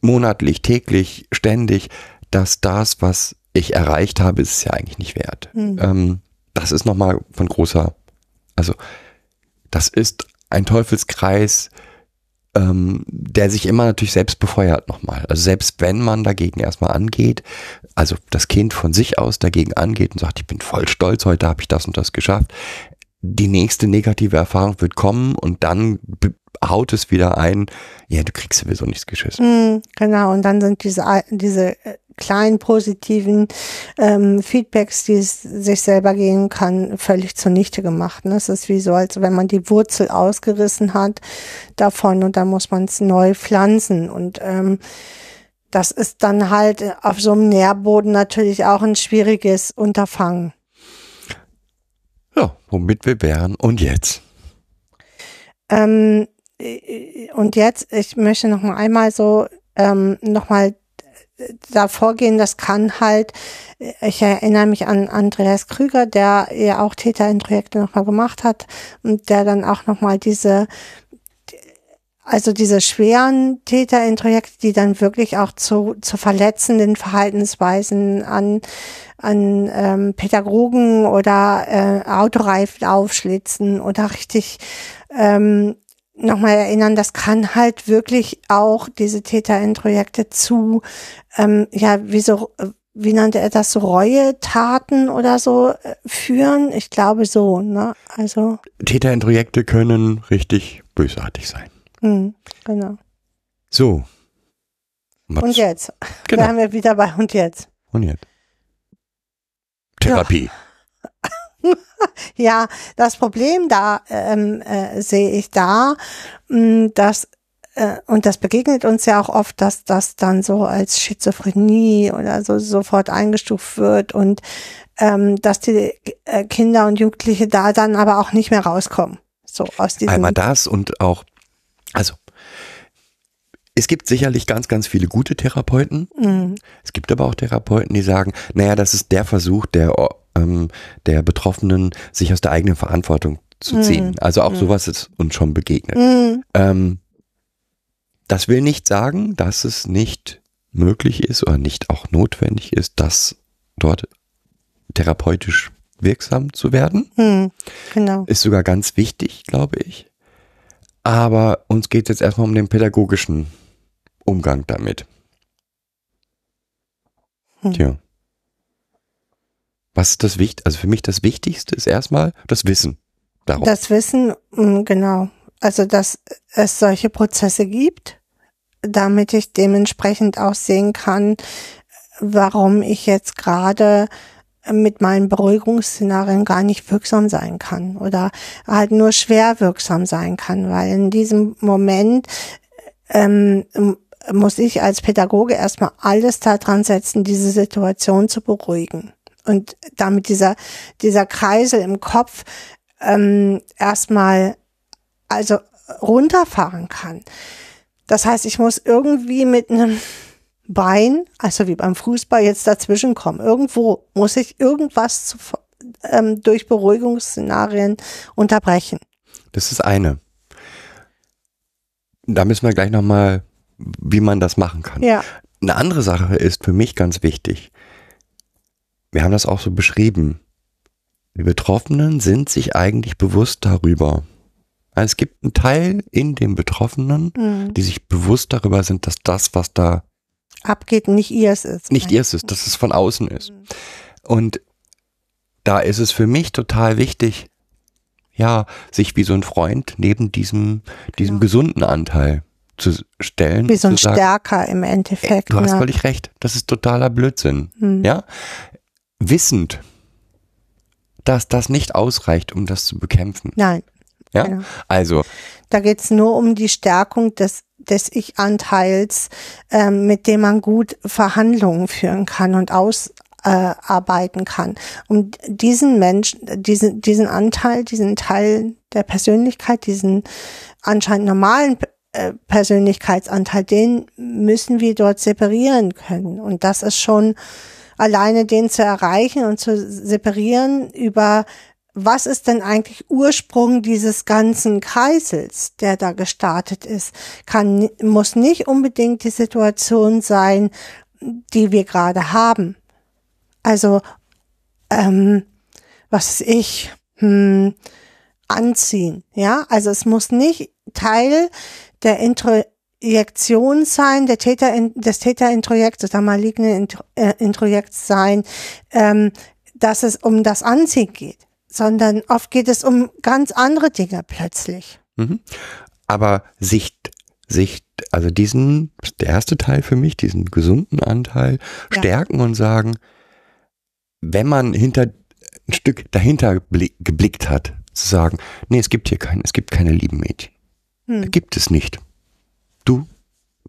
monatlich, täglich, ständig, dass das, was ich erreicht habe, ist es ja eigentlich nicht wert. Hm. Ähm, das ist nochmal von großer, also das ist ein Teufelskreis, ähm, der sich immer natürlich selbst befeuert nochmal. Also selbst wenn man dagegen erstmal angeht, also das Kind von sich aus dagegen angeht und sagt, ich bin voll stolz, heute habe ich das und das geschafft, die nächste negative Erfahrung wird kommen und dann haut es wieder ein, ja, du kriegst sowieso nichts geschissen. Hm, genau, und dann sind diese, diese äh, kleinen positiven ähm, Feedbacks, die es sich selber geben kann, völlig zunichte gemacht. Ne? Es ist wie so, als wenn man die Wurzel ausgerissen hat davon und dann muss man es neu pflanzen. Und ähm, das ist dann halt äh, auf so einem Nährboden natürlich auch ein schwieriges Unterfangen. Ja, womit wir wären und jetzt. Ähm, äh, und jetzt, ich möchte noch mal einmal so ähm, noch mal da vorgehen, das kann halt, äh, ich erinnere mich an Andreas Krüger, der ja auch Täterintrojekte nochmal gemacht hat und der dann auch nochmal diese, also diese schweren Täterintrojekte, die dann wirklich auch zu, zu verletzenden Verhaltensweisen an, an ähm, Pädagogen oder äh, Autoreifen aufschlitzen oder richtig ähm, nochmal erinnern, das kann halt wirklich auch diese Täterintrojekte zu, ähm, ja, wie so, äh, wie nannte er das, so Reue-Taten oder so äh, führen? Ich glaube so, ne? Also, Täterintrojekte können richtig bösartig sein. hm, genau. So. Was- Und jetzt? Genau. Wir haben ja wieder bei und jetzt. Und jetzt? Therapie. Ja, das Problem da ähm, äh, sehe ich da, mh, dass äh, und das begegnet uns ja auch oft, dass das dann so als Schizophrenie oder so sofort eingestuft wird und ähm, dass die äh, Kinder und Jugendliche da dann aber auch nicht mehr rauskommen. So aus diesem Einmal das und auch, also, es gibt sicherlich ganz, ganz viele gute Therapeuten. Mhm. Es gibt aber auch Therapeuten, die sagen, naja, das ist der Versuch der, ähm, der Betroffenen, sich aus der eigenen Verantwortung zu Mhm. ziehen. Also auch sowas ist uns schon begegnet. Mhm. Ähm, Das will nicht sagen, dass es nicht möglich ist oder nicht auch notwendig ist, dass dort therapeutisch wirksam zu werden. Hm, genau. Ist sogar ganz wichtig, glaube ich. Aber uns geht es jetzt erstmal um den pädagogischen Umgang damit. Hm. Tja. Was ist das Wichtigste? Also für mich das Wichtigste ist erstmal das Wissen darum. Das Wissen, mh, genau. Also, dass es solche Prozesse gibt, damit ich dementsprechend auch sehen kann, warum ich jetzt gerade mit meinen Beruhigungsszenarien gar nicht wirksam sein kann oder halt nur schwer wirksam sein kann, weil in diesem Moment ähm, muss ich als Pädagoge erstmal alles daran setzen, diese Situation zu beruhigen. Und damit dieser, dieser Kreisel im Kopf ähm, erstmal also runterfahren kann. Das heißt, ich muss irgendwie mit einem Bein, also wie beim Fußball, jetzt dazwischen kommen. Irgendwo muss ich irgendwas zu, ähm, durch Beruhigungsszenarien unterbrechen. Das ist eine. Da müssen wir gleich nochmal, wie man das machen kann. Ja. Eine andere Sache ist für mich ganz wichtig. Wir haben das auch so beschrieben. Die Betroffenen sind sich eigentlich bewusst darüber. Also es gibt einen Teil in den Betroffenen, Mhm. die sich bewusst darüber sind, dass das, was da Abgeht, nicht ihrs ist. nicht ihrs ist, dass es von außen ist. Und da ist es für mich total wichtig, ja, sich wie so ein Freund neben diesem, diesem Genau. gesunden Anteil zu stellen. Wie so ein sagen, Stärker im ey, Endeffekt. du hast ne? völlig recht, das ist totaler Blödsinn. Hm. Ja? Wissend, dass das nicht ausreicht, um das zu bekämpfen. Nein, Ja? genau. Also, Da geht's nur um die Stärkung des, des Ich-Anteils, ähm, mit dem man gut Verhandlungen führen kann und ausarbeiten kann. Um diesen Mensch, diesen, diesen Anteil, diesen Teil der Persönlichkeit, diesen anscheinend normalen äh, Persönlichkeitsanteil, den müssen wir dort separieren können. Und das ist schon alleine den zu erreichen und zu separieren über was ist denn eigentlich Ursprung dieses ganzen Kreisels, der da gestartet ist, kann, muss nicht unbedingt die Situation sein, die wir gerade haben. Also, ähm, was ich, hm, anziehen, ja, also es muss nicht Teil der Introjektion sein, der Täter, des Täterintrojekts oder malignen Intro, äh, Introjekts sein, ähm, dass es um das Anziehen geht sondern oft geht es um ganz andere Dinge plötzlich. mhm. aber Sicht, Sicht, also diesen, der erste Teil für mich, diesen gesunden Anteil, Ja. stärken und sagen, wenn man hinter ein Stück dahinter blick, geblickt hat, zu sagen, nee, es gibt hier keinen, es gibt keine lieben Mädchen. Hm. Gibt es nicht. Du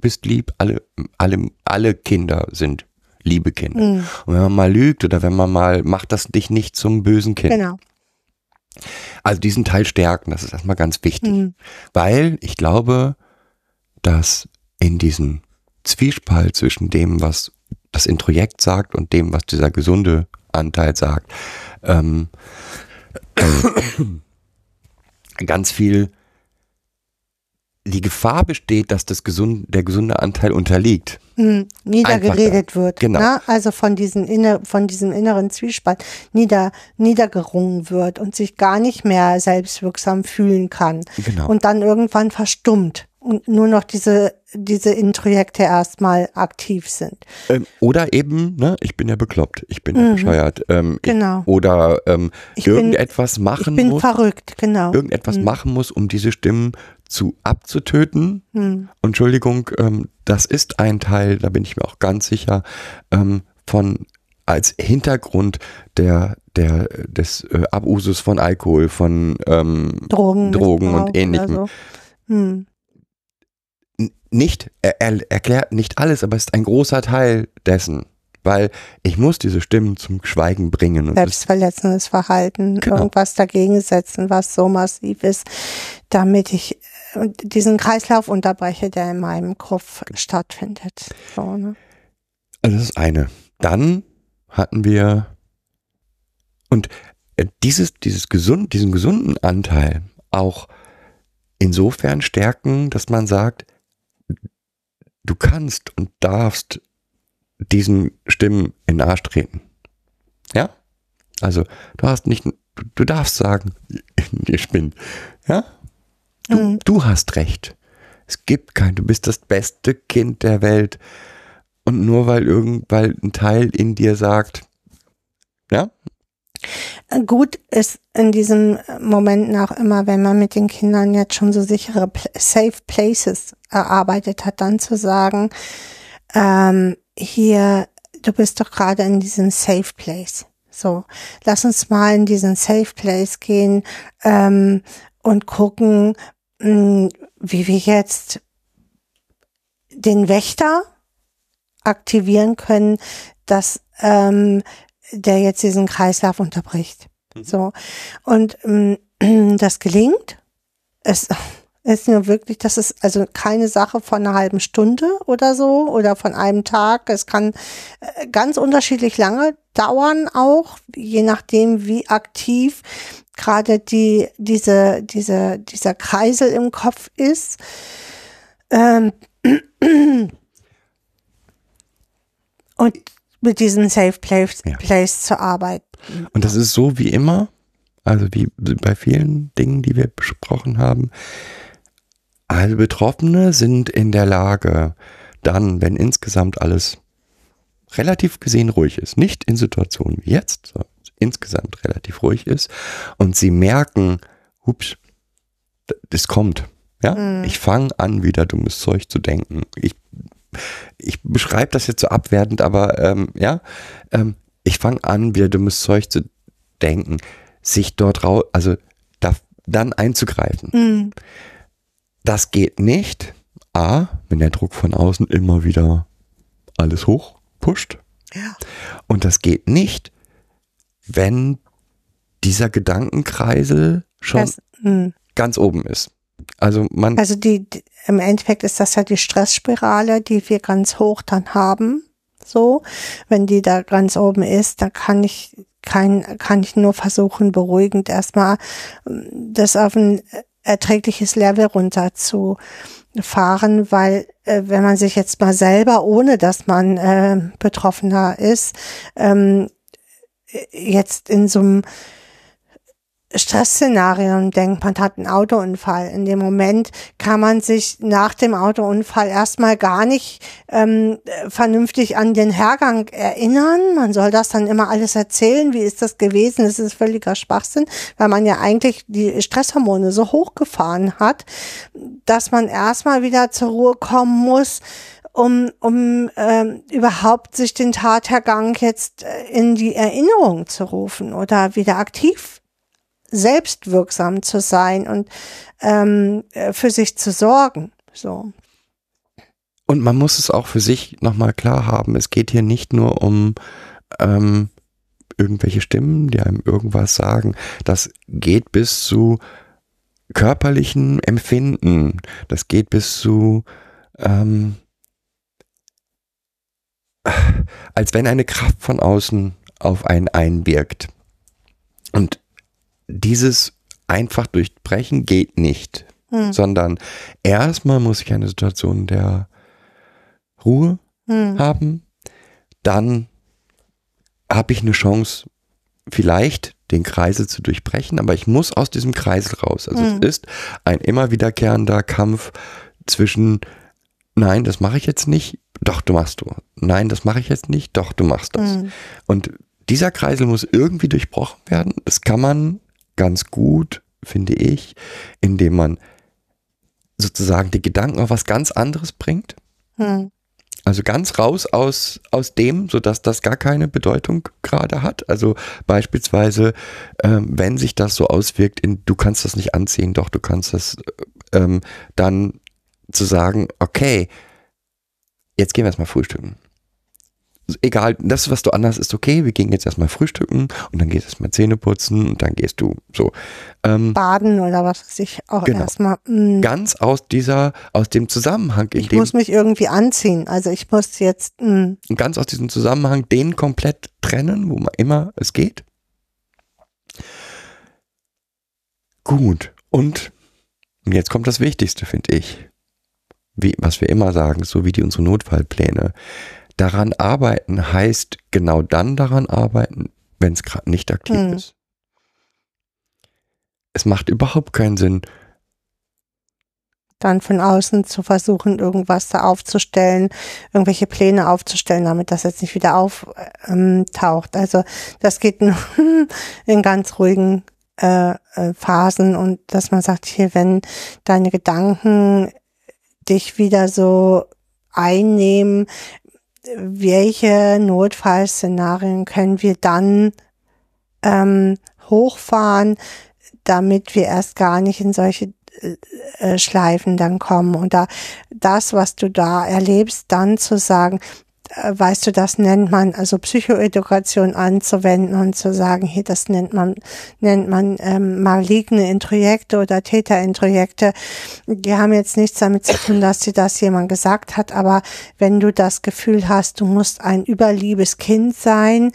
bist lieb, alle, alle, alle Kinder sind liebe Kinder. Hm. Und wenn man mal lügt oder wenn man mal, macht das dich nicht zum bösen Kind. Genau. Also diesen Teil stärken, das ist erstmal ganz wichtig. Hm. Weil ich glaube, dass in diesem Zwiespalt zwischen dem, was das Introjekt sagt und dem, was dieser gesunde Anteil sagt, ähm, ganz viel die Gefahr besteht, dass das gesund, der gesunde Anteil unterliegt. Hm. Niedergeredet wird. Genau. Ne? Also von, diesen inner, von diesem inneren Zwiespalt nieder, niedergerungen wird und sich gar nicht mehr selbstwirksam fühlen kann. Genau. Und dann irgendwann verstummt und nur noch diese, diese Introjekte erstmal aktiv sind. Ähm, oder eben, ne, ich bin ja bekloppt, ich bin ja Mhm. bescheuert. Ähm, Genau. Ich, oder ähm, Ich bin- irgendetwas Ich machen bin muss, verrückt, genau. irgendetwas Mhm. machen muss, um diese Stimmen zu abzutöten. Hm. Entschuldigung, ähm, das ist ein Teil, da bin ich mir auch ganz sicher, ähm, von als Hintergrund der, der, des äh, Abusus von Alkohol, von ähm, Drogen, Drogen und Ähnlichem. So. Hm. nicht, er, er erklärt nicht alles, aber es ist ein großer Teil dessen. Weil ich muss diese Stimmen zum Schweigen bringen. Und Selbstverletzendes Verhalten, Genau. irgendwas dagegen setzen, was so massiv ist, damit ich diesen Kreislauf unterbreche, der in meinem Kopf stattfindet. So, ne? also das ist eine. Dann hatten wir und äh, dieses, dieses gesund, diesen gesunden Anteil auch insofern stärken, dass man sagt, du kannst und darfst diesen Stimmen in den Arsch treten. Ja? Also, du hast nicht, du, darfst sagen, ihr spinnt. Ja? Du, Mhm. du hast recht. Es gibt kein, du bist das beste Kind der Welt. Und nur weil irgend, weil ein Teil in dir sagt, ja, Gut ist in diesen Momenten auch immer, wenn man mit den Kindern jetzt schon so sichere Safe Places erarbeitet hat, dann zu sagen, ähm, hier, du bist doch gerade in diesem Safe Place. So, lass uns mal in diesen Safe Place gehen ähm, und gucken, wie wir jetzt den Wächter aktivieren können, dass ähm, der jetzt diesen Kreislauf unterbricht. So. Und ähm, das gelingt. Es ist nur wirklich, das ist also keine Sache von einer halben Stunde oder so oder von einem Tag. Es kann äh, ganz unterschiedlich lange dauern auch, je nachdem, wie aktiv gerade die, diese, diese, dieser Kreisel im Kopf ist. Ähm, und mit diesem Safe Place, Ja. Place zu arbeiten. Und das ist so wie immer, also wie bei vielen Dingen, die wir besprochen haben. Alle Betroffene sind in der Lage, dann, wenn insgesamt alles relativ gesehen ruhig ist, nicht in Situationen wie jetzt, insgesamt relativ ruhig ist und sie merken, ups, d- das kommt. Ja, Mhm. ich fange an, wieder dummes Zeug zu denken. Ich, ich beschreibe das jetzt so abwertend, aber ähm, ja, ähm, ich fange an, wieder dummes Zeug zu denken, sich dort raus, also da, dann einzugreifen. Mhm. Das geht nicht. A, wenn der Druck von außen immer wieder alles hoch pusht. Ja. Und das geht nicht, wenn dieser Gedankenkreisel schon Das, mh. ganz oben ist. Also man, Also die, die, im Endeffekt ist das ja die Stressspirale, die wir ganz hoch dann haben. So, wenn die da ganz oben ist, dann kann ich kein, kann ich nur versuchen, beruhigend erstmal ähm, das auf ein erträgliches Level runter zu fahren, weil äh, wenn man sich jetzt mal selber, ohne dass man äh, Betroffener ist, ähm, jetzt in so einem Stressszenarien denkt, man hat einen Autounfall. In dem Moment kann man sich nach dem Autounfall erstmal gar nicht ähm, äh, vernünftig an den Hergang erinnern. Man soll das dann immer alles erzählen. Wie ist das gewesen? Das ist völliger Schwachsinn, weil man ja eigentlich die Stresshormone so hochgefahren hat, dass man erstmal wieder zur Ruhe kommen muss, um, um ähm, überhaupt sich den Tathergang jetzt äh, in die Erinnerung zu rufen oder wieder aktiv selbstwirksam zu sein und ähm, äh, für sich zu sorgen. So. und man muss es auch für sich nochmal klar haben, es geht hier nicht nur um ähm, irgendwelche Stimmen, die einem irgendwas sagen. Das geht bis zu körperlichen Empfinden. Das geht bis zu ähm, als wenn eine Kraft von außen auf einen einwirkt. Und dieses einfach durchbrechen geht nicht, Hm. sondern erstmal muss ich eine Situation der Ruhe Hm. haben, dann habe ich eine Chance, vielleicht den Kreisel zu durchbrechen, aber ich muss aus diesem Kreisel raus. Also Mhm. es ist ein immer wiederkehrender Kampf zwischen nein, das mache ich jetzt nicht, doch, du machst du. Nein, das mache ich jetzt nicht, doch, du machst das. Hm. Und dieser Kreisel muss irgendwie durchbrochen werden. Das kann man ganz gut, finde ich, indem man sozusagen die Gedanken auf was ganz anderes bringt. Hm. Also ganz raus aus, aus dem, sodass das gar keine Bedeutung gerade hat. Also beispielsweise, ähm, wenn sich das so auswirkt, in du kannst das nicht anziehen, doch du kannst das, ähm, dann zu sagen, okay, jetzt gehen wir erstmal frühstücken. Egal, das, was du anders ist, okay, wir gehen jetzt erstmal frühstücken und dann gehst du erstmal Zähne putzen und dann gehst du so. Ähm, Baden oder was weiß ich auch Genau. erstmal. Hm. ganz aus dieser, aus dem Zusammenhang, in Ich dem muss mich irgendwie anziehen. Also ich muss jetzt. Hm. ganz aus diesem Zusammenhang den komplett trennen, wo man immer es geht. Gut. Und jetzt kommt das Wichtigste, finde ich. Wie, was wir immer sagen, so wie die unsere Notfallpläne. Daran arbeiten heißt genau dann daran arbeiten, wenn es gerade nicht aktiv Hm. ist. Es macht überhaupt keinen Sinn, Dann von außen zu versuchen, irgendwas da aufzustellen, irgendwelche Pläne aufzustellen, damit das jetzt nicht wieder auftaucht. Also das geht nur in ganz ruhigen äh, äh, Phasen und dass man sagt, hier, wenn deine Gedanken dich wieder so einnehmen, welche Notfallszenarien können wir dann ähm, hochfahren, damit wir erst gar nicht in solche äh, Schleifen dann kommen. Und da das, was du da erlebst, dann zu sagen, äh, weißt du, das nennt man also Psychoedukation anzuwenden und zu sagen, hier, das nennt man nennt man ähm, maligne Introjekte oder Täterintrojekte. Die haben jetzt nichts damit zu tun, dass dir das jemand gesagt hat, aber wenn du das Gefühl hast, du musst ein überliebes Kind sein,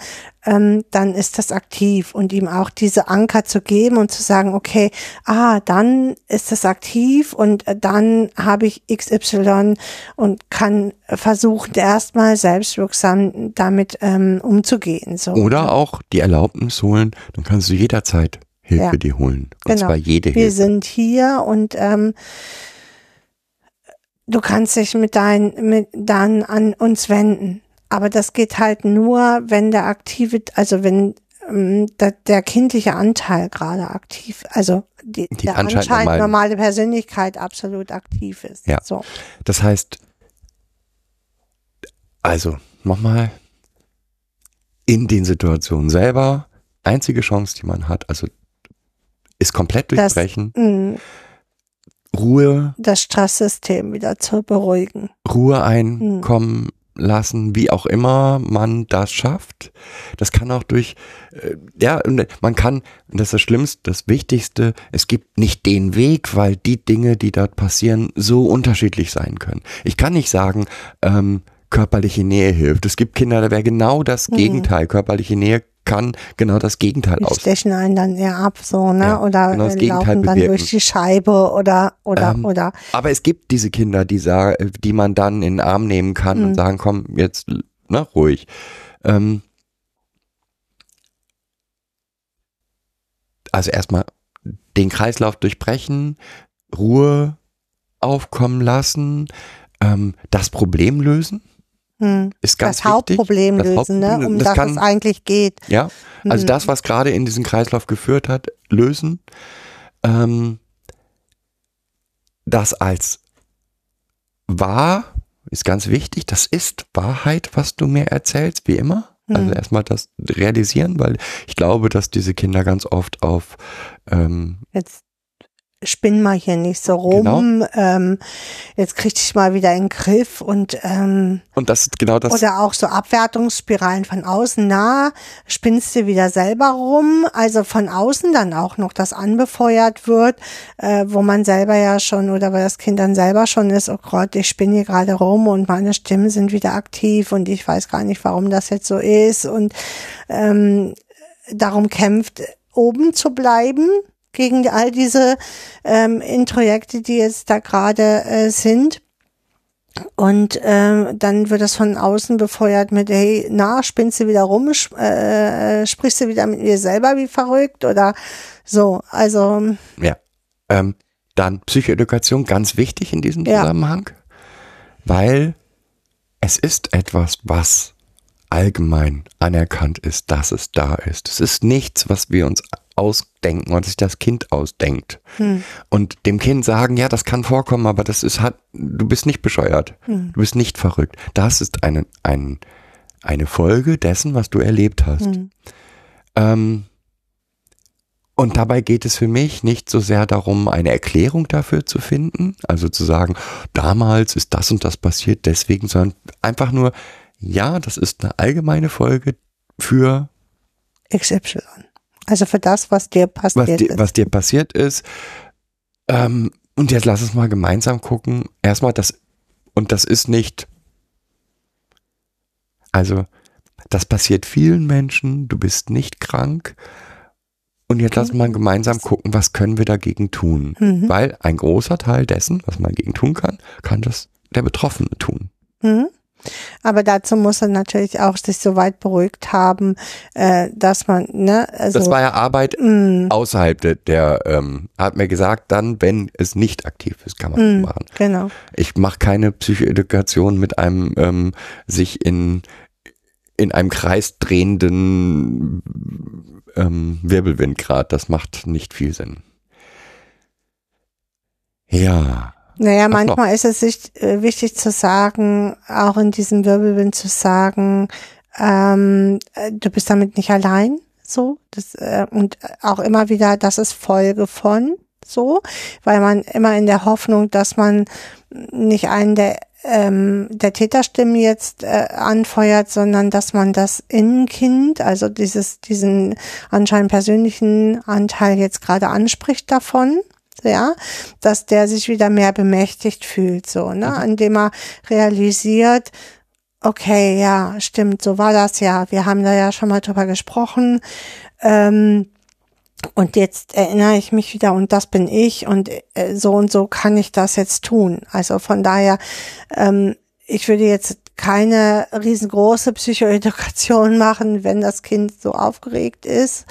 ähm, dann ist das aktiv und ihm auch diese Anker zu geben und zu sagen, okay, ah, dann ist das aktiv und äh, dann habe ich XY und kann versuchen, erstmal selbstwirksam damit ähm, umzugehen. So. oder auch die Erlaubnis holen, dann kannst du jederzeit Hilfe Ja. dir holen. Und Genau. zwar jede Wir Hilfe. sind hier und ähm, du kannst dich mit dein, mit dann an uns wenden. Aber das geht halt nur, wenn der aktive, also wenn ähm, der, der kindliche Anteil gerade aktiv, also die, Die der anscheinend normale Persönlichkeit absolut aktiv ist. Ja. So. Das heißt, also nochmal, in den Situationen selber, einzige Chance, die man hat, also ist komplett Das- durchbrechen, Mm, Ruhe, Das Stresssystem wieder zu beruhigen. Ruhe Hm. einkommen lassen, wie auch immer man das schafft. Das kann auch durch, äh, ja, man kann, das ist das Schlimmste, das Wichtigste, es gibt nicht den Weg, weil die Dinge, die dort passieren, so unterschiedlich sein können. Ich kann nicht sagen, ähm, körperliche Nähe hilft. Es gibt Kinder, da wäre genau das Mhm. Gegenteil. Körperliche Nähe kann genau das Gegenteil Die aus. stechen einen dann eher ab, so, ne? Ja, oder genau das äh, Gegenteil laufen dann bewirken. durch die Scheibe oder, oder, Ähm, oder. Aber es gibt diese Kinder, die, die man dann in den Arm nehmen kann Mhm. und sagen, komm, jetzt ne, ruhig. Ähm, also erstmal den Kreislauf durchbrechen, Ruhe aufkommen lassen, ähm, das Problem lösen, Hm. ist ganz das wichtig. Hauptproblem Das lösen, ne? Hauptproblem, um das das, kann- es eigentlich geht. Ja, also Hm. das, was gerade in diesen Kreislauf geführt hat, lösen. Ähm, das als wahr ist ganz wichtig. Das ist Wahrheit, was du mir erzählst, wie immer. Also Hm. erstmal das realisieren, weil ich glaube, dass diese Kinder ganz oft auf ähm, Jetzt spinn mal hier nicht so Genau. rum. Ähm, jetzt krieg ich mal wieder in den Griff und ähm, und das ist genau das. oder auch so Abwertungsspiralen von außen. Na, spinnst du wieder selber rum? Also von außen dann auch noch, das anbefeuert wird, äh, wo man selber ja schon oder weil das Kind dann selber schon ist, oh Gott, ich spinne hier gerade rum und meine Stimmen sind wieder aktiv und ich weiß gar nicht, warum das jetzt so ist und ähm, darum kämpft, oben zu bleiben gegen all diese ähm, Introjekte, die jetzt da gerade äh, sind. Und ähm, dann wird das von außen befeuert mit, hey, na, spinnst du wieder rum, sp äh, sprichst du wieder mit mir selber wie verrückt oder so. Also, Ja. Ähm, dann Psychoedukation, ganz wichtig in diesem Ja. Zusammenhang, weil es ist etwas, was allgemein anerkannt ist, dass es da ist. Es ist nichts, was wir uns ausdenken oder sich das Kind ausdenkt. hm, Und dem Kind sagen, ja, das kann vorkommen, aber das ist halt, du bist nicht bescheuert. hm, Du bist nicht verrückt. Das ist eine, ein, eine Folge dessen, was du erlebt hast. hm, Ähm, und dabei geht es für mich nicht so sehr darum, eine Erklärung dafür zu finden, also zu sagen, damals ist das und das passiert, deswegen, sondern einfach nur, ja, das ist eine allgemeine Folge für XY. Also für das, was dir was passiert dir, ist. was dir passiert ist. Ähm, und jetzt lass uns mal gemeinsam gucken. Erstmal das, und das ist nicht, also das passiert vielen Menschen, du bist nicht krank. Und jetzt lassen wir gemeinsam gucken, was können wir dagegen tun. Mhm. Weil ein großer Teil dessen, was man dagegen tun kann, kann das der Betroffene tun. Mhm. Aber dazu muss er natürlich auch sich so weit beruhigt haben, äh, dass man, ne, also. Das war ja Arbeit mh, außerhalb der, der ähm, hat mir gesagt, dann, wenn es nicht aktiv ist, kann man das machen. genau. Ich mache keine Psychoedukation mit einem ähm, sich in, in einem Kreis drehenden ähm, Wirbelwindgrad. Das macht nicht viel Sinn. Ja. Naja, manchmal ist es sich, äh, wichtig zu sagen, auch in diesem Wirbelwind zu sagen, ähm, äh, du bist damit nicht allein, so, das, äh, und auch immer wieder, das ist Folge von, so, weil man immer in der Hoffnung, dass man nicht einen der ähm, der Täterstimmen jetzt äh, anfeuert, sondern dass man das Innenkind, also dieses diesen anscheinend persönlichen Anteil jetzt gerade anspricht davon, ja, dass der sich wieder mehr bemächtigt fühlt, so, ne, indem er realisiert, okay, ja, stimmt, so war das ja, wir haben da ja schon mal drüber gesprochen, ähm, und jetzt erinnere ich mich wieder und das bin ich und äh, so und so kann ich das jetzt tun. Also von daher, ähm, ich würde jetzt keine riesengroße Psychoedukation machen, wenn das Kind so aufgeregt ist.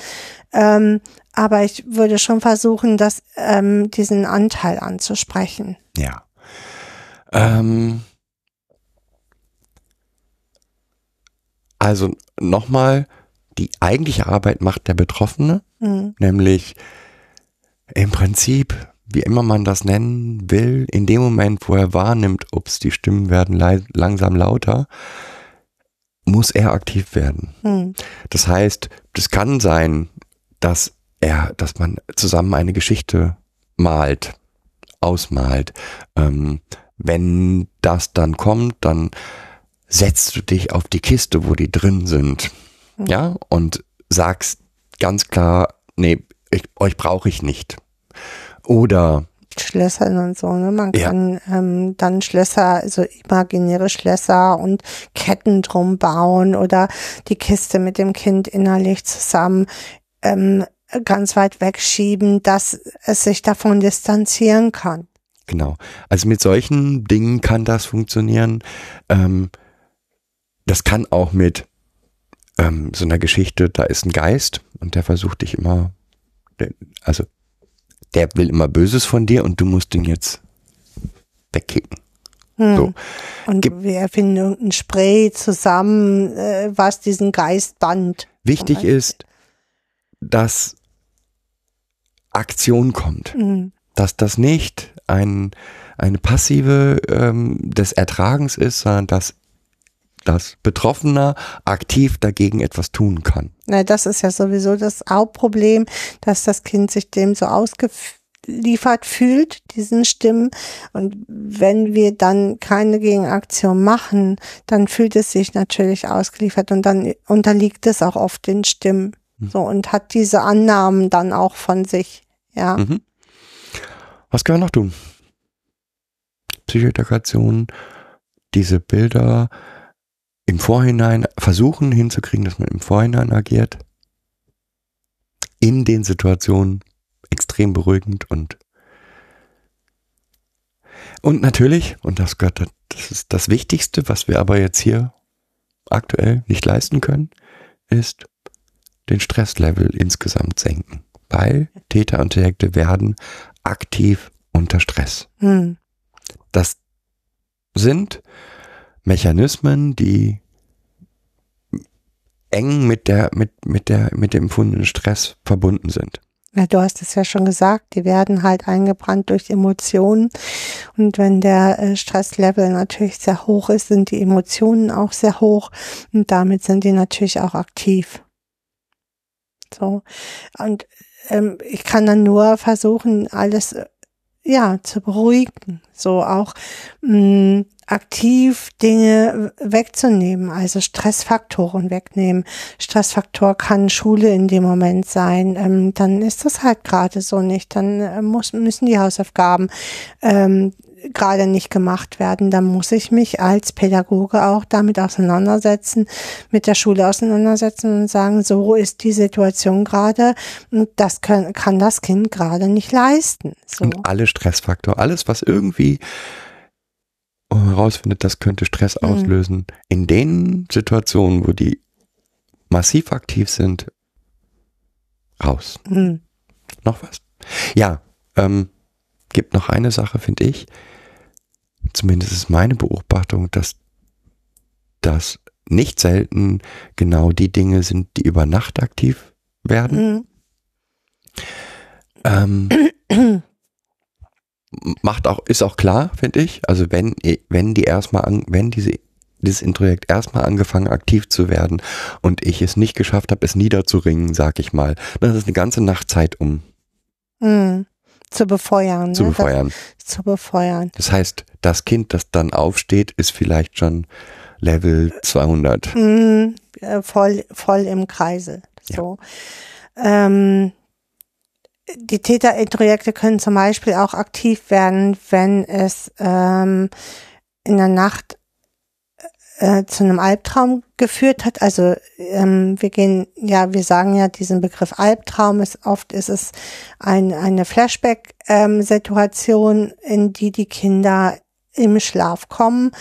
Ähm, aber ich würde schon versuchen, das, ähm, diesen Anteil anzusprechen. Ja. Ähm, also nochmal, die eigentliche Arbeit macht der Betroffene, Mhm. nämlich im Prinzip, wie immer man das nennen will, in dem Moment, wo er wahrnimmt, ups, die Stimmen werden langsam lauter, muss er aktiv werden. Mhm. Das heißt, das kann sein, dass er, dass man zusammen eine Geschichte malt, ausmalt. Ähm, wenn das dann kommt, dann setzt du dich auf die Kiste, wo die drin sind, Mhm. ja, und sagst ganz klar, nee, ich, euch brauche ich nicht. Oder Schlössern und so, ne? Man Ja. kann ähm, dann Schlösser, also imaginäre Schlösser und Ketten drum bauen oder die Kiste mit dem Kind innerlich zusammen ähm, ganz weit wegschieben, dass es sich davon distanzieren kann. Genau. Also mit solchen Dingen kann das funktionieren. Ähm, das kann auch mit ähm, so einer Geschichte, da ist ein Geist und der versucht dich immer, also der will immer Böses von dir und du musst ihn jetzt wegkicken. Hm. So. Und Gib- wir erfinden irgendein Spray zusammen, äh, was diesen Geist bannt. Wichtig ist, dass Aktion kommt. Hm. dass das nicht ein, eine passive ähm, des Ertragens ist, sondern dass das Betroffener aktiv dagegen etwas tun kann. Na, das ist ja sowieso das Hauptproblem, dass das Kind sich dem so ausgeliefert fühlt, diesen Stimmen. Und wenn wir dann keine Gegenaktion machen, dann fühlt es sich natürlich ausgeliefert und dann unterliegt es auch oft den Stimmen. Mhm. So und hat diese Annahmen dann auch von sich. Ja. Mhm. Was können wir noch tun? Psychoedukation, diese Bilder im Vorhinein versuchen hinzukriegen, dass man im Vorhinein agiert. In den Situationen extrem beruhigend und und natürlich, und das gehört, das ist das Wichtigste, was wir aber jetzt hier aktuell nicht leisten können, ist den Stresslevel insgesamt senken. Weil Täter und Täter werden aktiv unter Stress. Hm. Das sind Mechanismen, die eng mit der, mit, mit der, mit dem empfundenen Stress verbunden sind. Ja, du hast es ja schon gesagt, die werden halt eingebrannt durch Emotionen. Und wenn der äh, Stresslevel natürlich sehr hoch ist, sind die Emotionen auch sehr hoch. Und damit sind die natürlich auch aktiv. So. Und ähm, ich kann dann nur versuchen, alles äh, ja zu beruhigen. So auch mh, aktiv Dinge wegzunehmen, also Stressfaktoren wegnehmen. Stressfaktor kann Schule in dem Moment sein. Ähm, dann ist das halt gerade so nicht. Dann äh, muss, müssen die Hausaufgaben ähm, gerade nicht gemacht werden, dann muss ich mich als Pädagoge auch damit auseinandersetzen, mit der Schule auseinandersetzen und sagen, so ist die Situation gerade und das kann, kann das Kind gerade nicht leisten. So. Und alle Stressfaktor, alles, was irgendwie herausfindet, das könnte Stress Mhm. auslösen, in den Situationen, wo die massiv aktiv sind, raus. Hm. Noch was? Ja, ähm, gibt noch eine Sache, finde ich. Zumindest ist meine Beobachtung, dass das nicht selten genau die Dinge sind, die über Nacht aktiv werden. Hm. Ähm, macht auch, ist auch klar, finde ich. Also wenn, wenn die erstmal an, wenn diese, dieses Introjekt erstmal angefangen aktiv zu werden und ich es nicht geschafft habe, es niederzuringen, sag ich mal, dann ist eine ganze Nacht Zeit um Hm. Zu befeuern. zu ne? befeuern. Das, zu befeuern. Das heißt, das Kind, das dann aufsteht, ist vielleicht schon Level 200. Hm. Äh, Voll, voll im Kreisel. Ja. So. Ähm, die Täterintrojekte können zum Beispiel auch aktiv werden, wenn es ähm, in der Nacht äh, zu einem Albtraum geführt hat. Also ähm, wir gehen, ja, wir sagen ja diesen Begriff Albtraum ist oft ist es ein, eine Flashback-Situation, in die die Kinder im Schlaf kommen.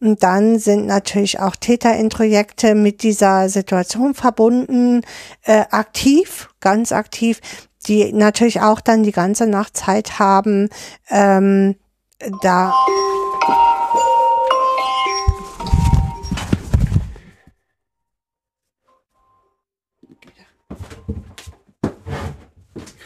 Und dann sind natürlich auch Täterintrojekte mit dieser Situation verbunden, äh, aktiv, ganz aktiv, die natürlich auch dann die ganze Nacht Zeit haben, ähm, da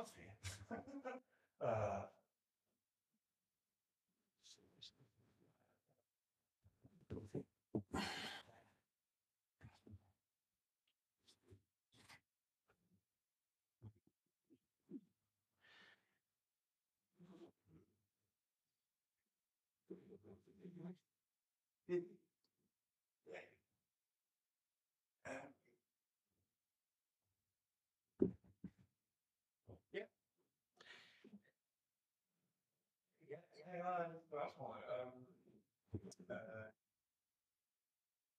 Okay. äh.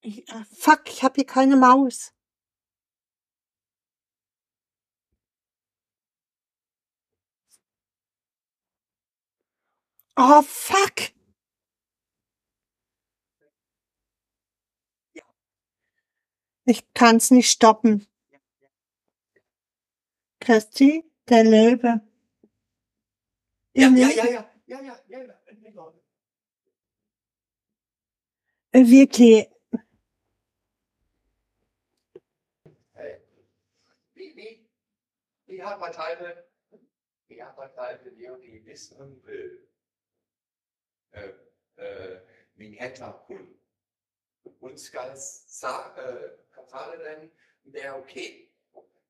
Ich, ah, fuck, ich habe hier keine Maus. Oh, fuck. Ich kann's nicht stoppen. Christi, der Löwe. Ja, ja, ja, ja, ja, ja, ja. Äh, Wirklich. Wie, wie, wie hat man Teile, wie hat man Teile, die wissen will, äh, äh, wie hätte Hund uns ganz äh, denn, der okay,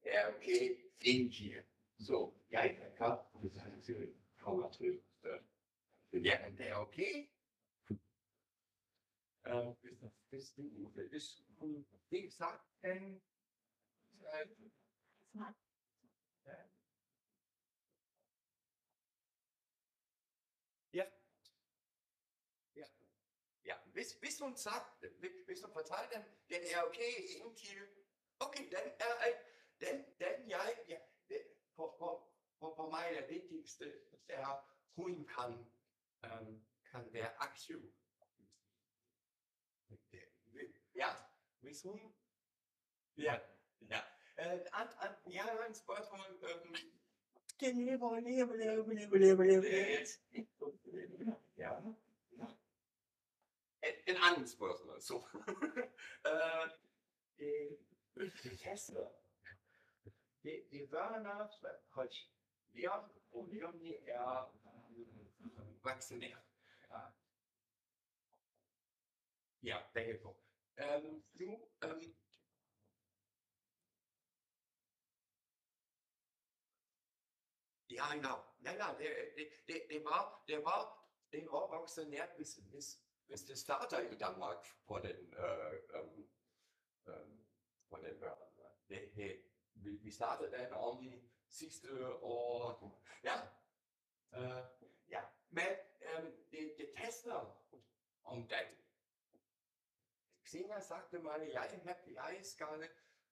der okay, den hier. So, ja, ich kann, das ist natürlich traumatrisch. Ja, der okay. Ähm, bist du, bist du, bist du, wie gesagt, denn, äh, Ja. Ja. Ja. Bis, bis uns sagt, bis, bis uns verteilt, denn, denn er okay, irgendwie, okay, denn er, äh, denn, denn ja, ja, der- vor, vor, vor, vor mir der Wichtigste, dass er ruhen kann, ähm, kann der Akku. Ja, wieso? Ja, ja. Äh, an, an, ja, ein Sportmann, ähm, ja. In anderen Sportmann, so. äh, die, Tester, die, die Wörner, heute, wir, und wir haben die eher wachsen Ja, ja er ich. Ähm, du, ähm, Ja, genau. Ja, ja, der, der, der, der war, der war, der war aktionär bis, bis, bis der Starter in Danmark vor den, øh, äh, ähm, ähm, vor den, äh, der, der, vi, vi startede den om sidste år. Ja, Uh, men ähm, det, det tester om den. Xenia sagte mal, jeg, jeg skal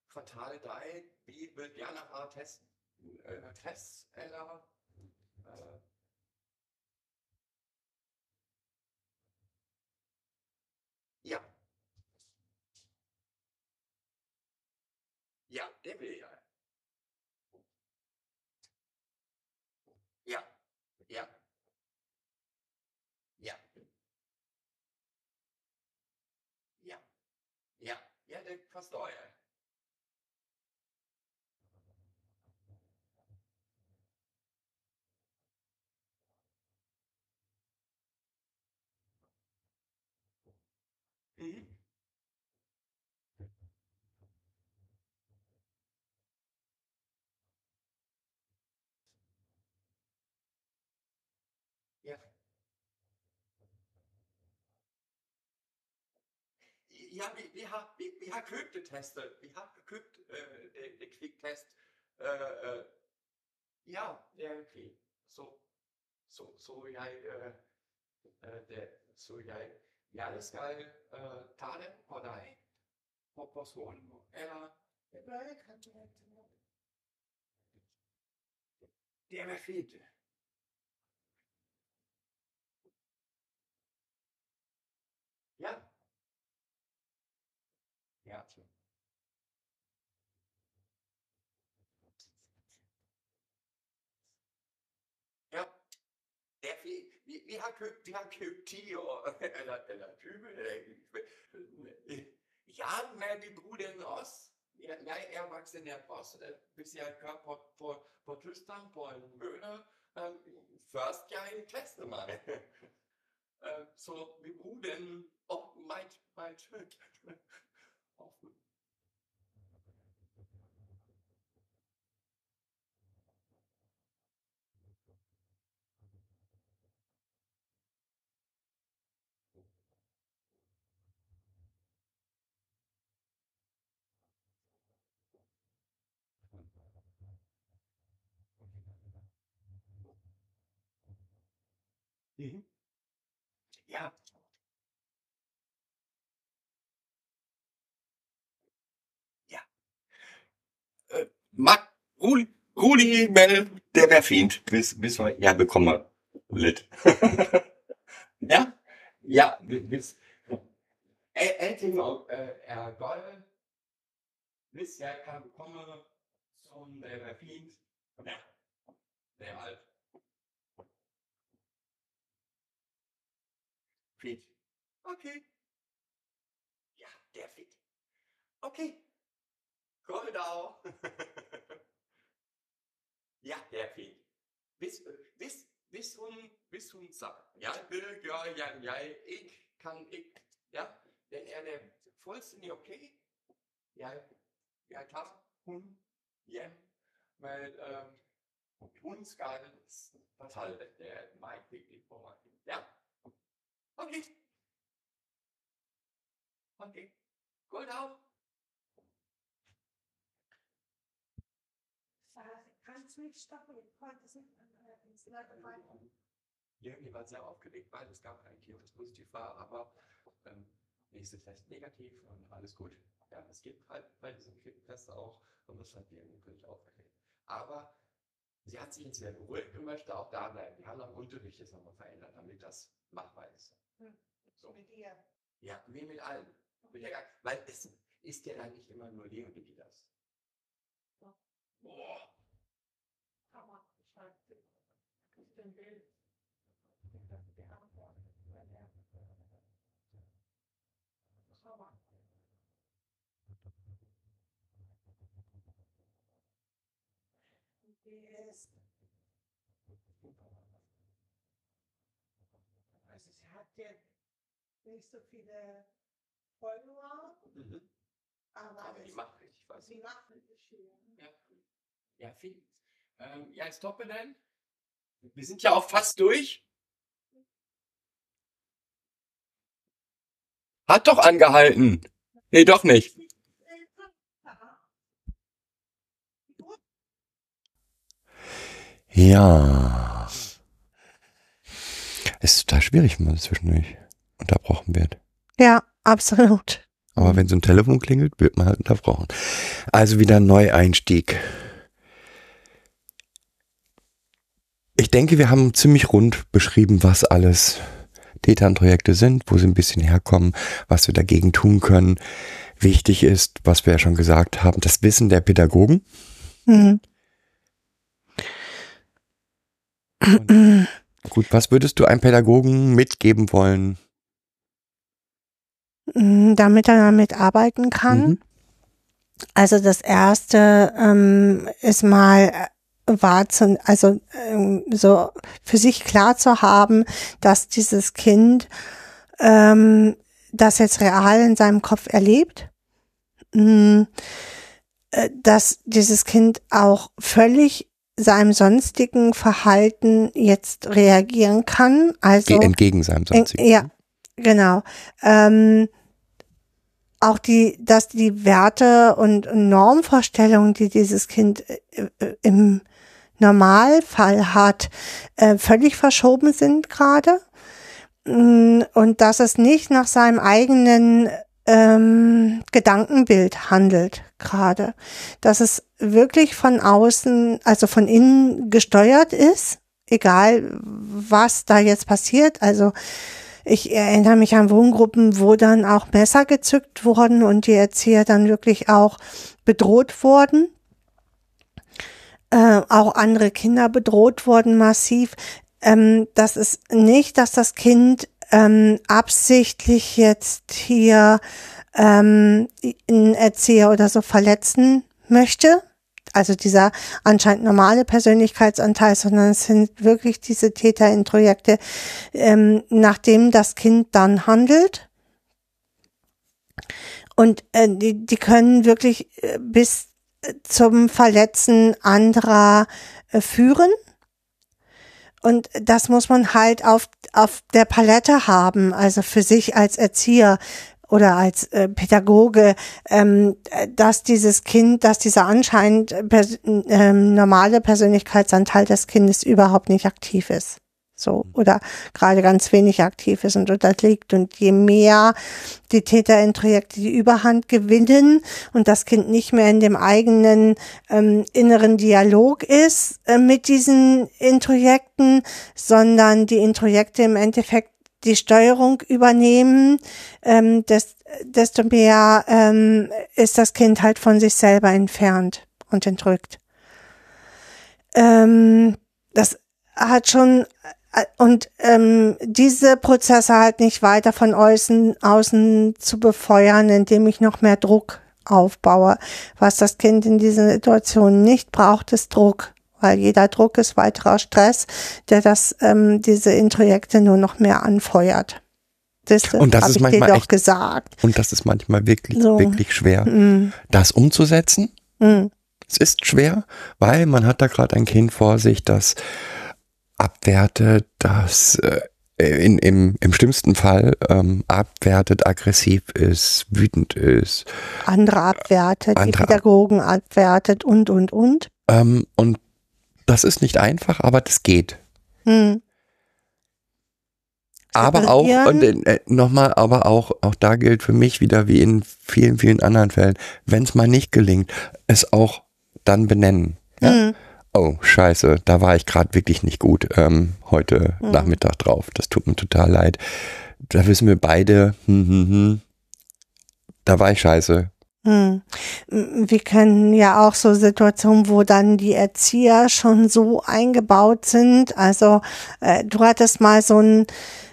fortælle dig, vi vil gerne have testen äh, Tests eller äh, ja. Ja, vil jeg. Ja, ja. Ja. Ja. Ja, ja, Ja, vi, vi, har, vi, vi har købt det testet. Øh, vi har købt øh, det, det kviktest. Øh, øh, ja, det er okay. Så, så, så jeg, øh, øh, det, så jeg, jeg skal øh, tage den på dig på, på skolen. Eller, det bør ikke have det. Det er fint. Ja. Ja, det er fint. Vi, vi har købt, vi har 10 år, eller, eller 20, eller Ja, vi bruger den også. Ja, jeg kører på, på, på Tyskland på en mølle, um, først jeg tester mig. uh, så vi meget ofte. Mhm. Ja. Mag, Rudi, Rudi, Mel, der wäre fint, bis, bis wir, ja, bekommen wir lit. ja? Ja, bis, endlich mal, äh, er Gold, bis jeg kan komme som det er fint. Ja, det er alt. Fint. Okay. Ja, det er fint. Okay. Godt dag. ja, det er fint. Hvis, øh, hvis, hvis, hun, hvis hun siger, ja, det gør jeg, jeg ikke kan ikke, ja, den er det fuldstændig okay. Jeg, jeg tager hun hjem, men øhm, hun skal fortælle det. Det er meget vigtigt for mig. Ja. Okay. Okay. God nicht konnte es nicht. Es lag rein. Ja, die war sehr aufgeregt, weil es gab ein Kind, das positiv war, aber ähm, nächste Test negativ und alles gut. Ja, es gibt halt bei diesem Kind-Test auch, und das hat die irgendwie völlig aufgeregt. Aber Sie hat sich jetzt sehr beruhigt und möchte auch da bleiben. Wir haben am Unterricht jetzt nochmal verändert, damit das machbar ist. So. Mit ihr. Ja, wie mit allen. Mit der, weil es ist ja dann nicht immer nur Leonie, die das. Boah. Die ist. Also sie hat jetzt nicht so viele Follower, Mhm. aber, Aber die macht richtig was. sie macht wirklich viel. Ja, ja viel. Ähm, ja, stoppe denn. Wir sind ja auch fast durch. Hat doch angehalten. Nee, doch nicht. Ja. Es ist total schwierig, wenn man zwischendurch unterbrochen wird. Ja, absolut. Aber wenn so ein Telefon klingelt, wird man halt unterbrochen. Also wieder ein Neueinstieg. Ich denke, wir haben ziemlich rund beschrieben, was alles Täternprojekte sind, wo sie ein bisschen herkommen, was wir dagegen tun können. Wichtig ist, was wir ja schon gesagt haben, das Wissen der Pädagogen. Mhm. Gut, was würdest du einem Pädagogen mitgeben wollen? Mm, Damit er damit arbeiten kann. Mhm. Also das erste ähm, ist mal wahrzu, also ähm, so für sich klar zu haben, dass dieses Kind ähm, das jetzt real in seinem Kopf erlebt, mm, äh, dass dieses Kind auch völlig seinem sonstigen Verhalten jetzt reagieren kann. Also Ge- Entgegen seinem en- sonstigen. ja, genau. Ähm, auch die, dass die Werte und Normvorstellungen, die dieses Kind äh, äh, im Normalfall hat, äh, völlig verschoben sind gerade. Mm, Und dass es nicht nach seinem eigenen ähm, Gedankenbild handelt gerade. Dass es wirklich von außen, also von innen gesteuert ist, egal was da jetzt passiert. Also ich erinnere mich an Wohngruppen, wo dann auch Messer gezückt wurden und die Erzieher dann wirklich auch bedroht wurden. Äh, auch andere Kinder bedroht wurden massiv. Ähm, das ist nicht, dass das Kind ähm, absichtlich jetzt hier ähm, einen Erzieher oder so verletzen möchte. Also dieser anscheinend normale Persönlichkeitsanteil, sondern es sind wirklich diese Täterintrojekte, ähm, nachdem das Kind dann handelt. Und äh, die, die können wirklich äh, bis zum Verletzen anderer äh, führen. Und das muss man halt auf, auf der Palette haben, also für sich als Erzieher oder als äh, Pädagoge, ähm, äh, dass dieses Kind, dass dieser anscheinend pers ähm, normale Persönlichkeitsanteil des Kindes überhaupt nicht aktiv ist. So, oder gerade ganz wenig aktiv ist und unterliegt. Und je mehr die Täterintrojekte die Überhand gewinnen und das Kind nicht mehr in dem eigenen ähm, inneren Dialog ist äh, mit diesen Introjekten, sondern die Introjekte im Endeffekt die Steuerung übernehmen, ähm, des, desto mehr ähm, ist das Kind halt von sich selber entfernt und entrückt. Ähm, das hat schon und ähm, diese Prozesse halt nicht weiter von außen, außen zu befeuern, indem ich noch mehr Druck aufbaue. Was das Kind in dieser Situation nicht braucht, ist Druck, weil jeder Druck ist weiterer Stress, der das ähm, diese Introjekte nur noch mehr anfeuert. Das Und das habe ist manchmal doch echt- gesagt. Und das ist manchmal wirklich, So. wirklich schwer, Mm, das umzusetzen. mm, Es ist schwer, weil man hat da gerade ein Kind vor sich, das abwertet, das äh, in, im, im schlimmsten Fall ähm, abwertet, aggressiv ist, wütend ist. andere abwertet, die Andere ab- Pädagogen abwertet und und und. Ähm, und das ist nicht einfach, aber das geht. Mm. Aber auch, und äh, nochmal, aber auch, auch da gilt für mich wieder wie in vielen, vielen anderen Fällen, wenn es mal nicht gelingt, es auch dann benennen. Ja? Mm. Oh scheiße, da war ich gerade wirklich nicht gut ähm, heute Mhm. Nachmittag drauf. Das tut mir total leid. Da wissen wir beide, hm, hm, hm, da war ich scheiße. Hm. Wir kennen ja auch so Situationen, wo dann die Erzieher schon so eingebaut sind. Also äh, du hattest mal so ein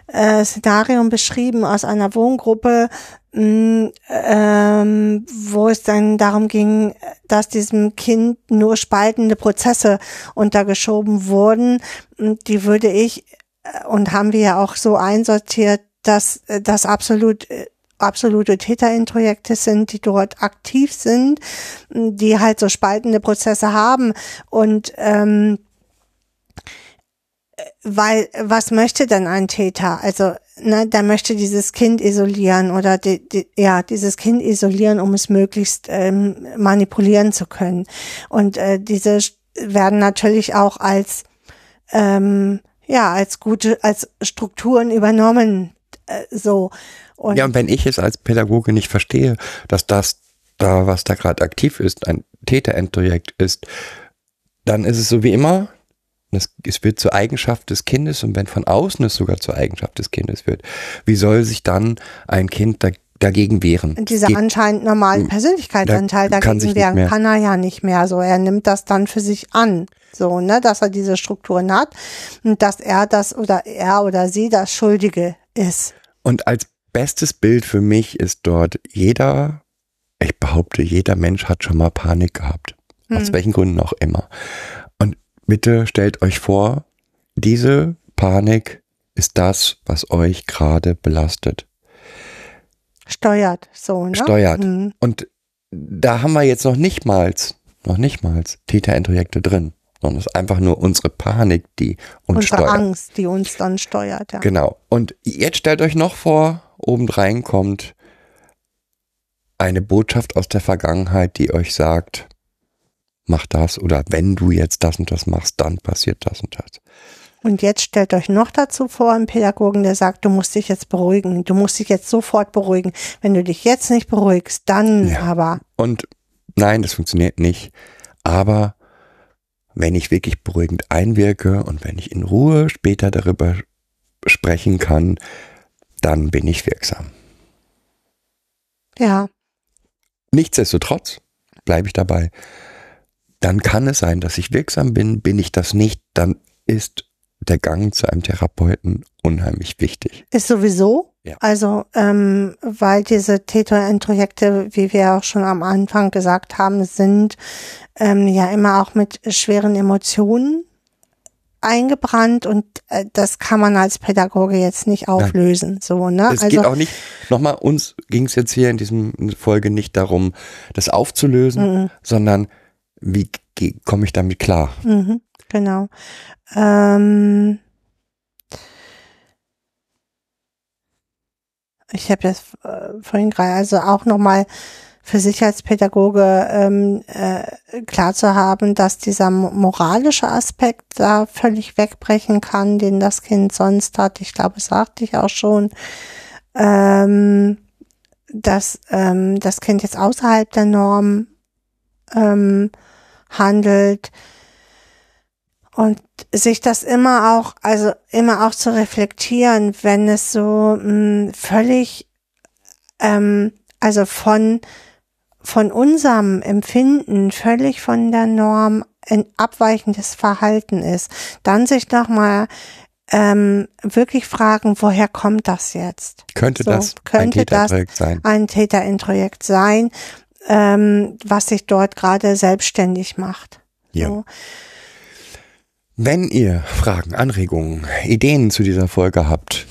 äh, Szenario beschrieben aus einer Wohngruppe, mh, ähm, wo es dann darum ging, dass diesem Kind nur spaltende Prozesse untergeschoben wurden. Die würde ich äh, und haben wir ja auch so einsortiert, dass äh, das absolut äh, absolute Täterintrojekte sind, die dort aktiv sind, die halt so spaltende Prozesse haben und ähm, weil was möchte denn ein Täter? Also ne, der möchte dieses Kind isolieren oder die, die, ja dieses Kind isolieren, um es möglichst ähm, manipulieren zu können. Und äh, diese werden natürlich auch als ähm, ja als gute als Strukturen übernommen äh, so. Und Ja, und wenn ich es als Pädagoge nicht verstehe, dass das da, was da gerade aktiv ist, ein Täterendprojekt ist, dann ist es so wie immer, es, es wird zur Eigenschaft des Kindes und wenn von außen es sogar zur Eigenschaft des Kindes wird, wie soll sich dann ein Kind da, dagegen wehren? dieser Geht- anscheinend normalen Persönlichkeitsanteil da dagegen wehren kann er ja nicht mehr. So, er nimmt das dann für sich an. So, ne, dass er diese Strukturen hat und dass er das oder er oder sie das Schuldige ist. Und als bestes Bild für mich ist dort jeder, ich behaupte, jeder Mensch hat schon mal Panik gehabt. Aus Hm. welchen Gründen auch immer. Bitte stellt euch vor, diese Panik ist das, was euch gerade belastet. Steuert, so, ne? Steuert. Hm. Und da haben wir jetzt noch nicht mal, noch nicht mal Täterintrojekte drin, sondern es ist einfach nur unsere Panik, die uns Unsere steuert. Angst, die uns dann steuert, ja. Genau. Und jetzt stellt euch noch vor, obendrein kommt eine Botschaft aus der Vergangenheit, die euch sagt, mach das oder wenn du jetzt das und das machst, dann passiert das und das. Und jetzt stellt euch noch dazu vor, einen Pädagogen, der sagt, du musst dich jetzt beruhigen, du musst dich jetzt sofort beruhigen. Wenn du dich jetzt nicht beruhigst, dann Ja. aber. Und nein, das funktioniert nicht. Aber wenn ich wirklich beruhigend einwirke und wenn ich in Ruhe später darüber sprechen kann, dann bin ich wirksam. Ja, Nichtsdestotrotz bleibe ich dabei. Dann kann es sein, dass ich wirksam bin. Bin ich das nicht, dann ist der Gang zu einem Therapeuten unheimlich wichtig. Ist sowieso. Ja. Also, ähm, weil diese Täterintrojekte, wie wir auch schon am Anfang gesagt haben, sind ähm, ja immer auch mit schweren Emotionen eingebrannt und äh, das kann man als Pädagoge jetzt nicht auflösen. So, ne? Es geht auch nicht, nochmal, uns ging es jetzt hier in diesem Folge nicht darum, das aufzulösen, Mhm. sondern wie komme ich damit klar? Mhm, genau. Ähm, ich habe jetzt äh, vorhin gerade also auch nochmal für sich als Pädagoge ähm, äh, klar zu haben, dass dieser mo- moralische Aspekt da völlig wegbrechen kann, den das Kind sonst hat. Ich glaube, das sagte ich auch schon, ähm, dass ähm, das Kind jetzt außerhalb der Norm ähm, handelt und sich das immer auch, also immer auch zu reflektieren, wenn es so mh, völlig, ähm, also von von unserem Empfinden völlig von der Norm ein abweichendes Verhalten ist, dann sich nochmal ähm, wirklich fragen, woher kommt das jetzt? Könnte So, das ein könnte das Täterprojekt sein? ein Täterintrojekt sein, ähm, was sich dort gerade selbstständig macht. Ja. So. Wenn ihr Fragen, Anregungen, Ideen zu dieser Folge habt,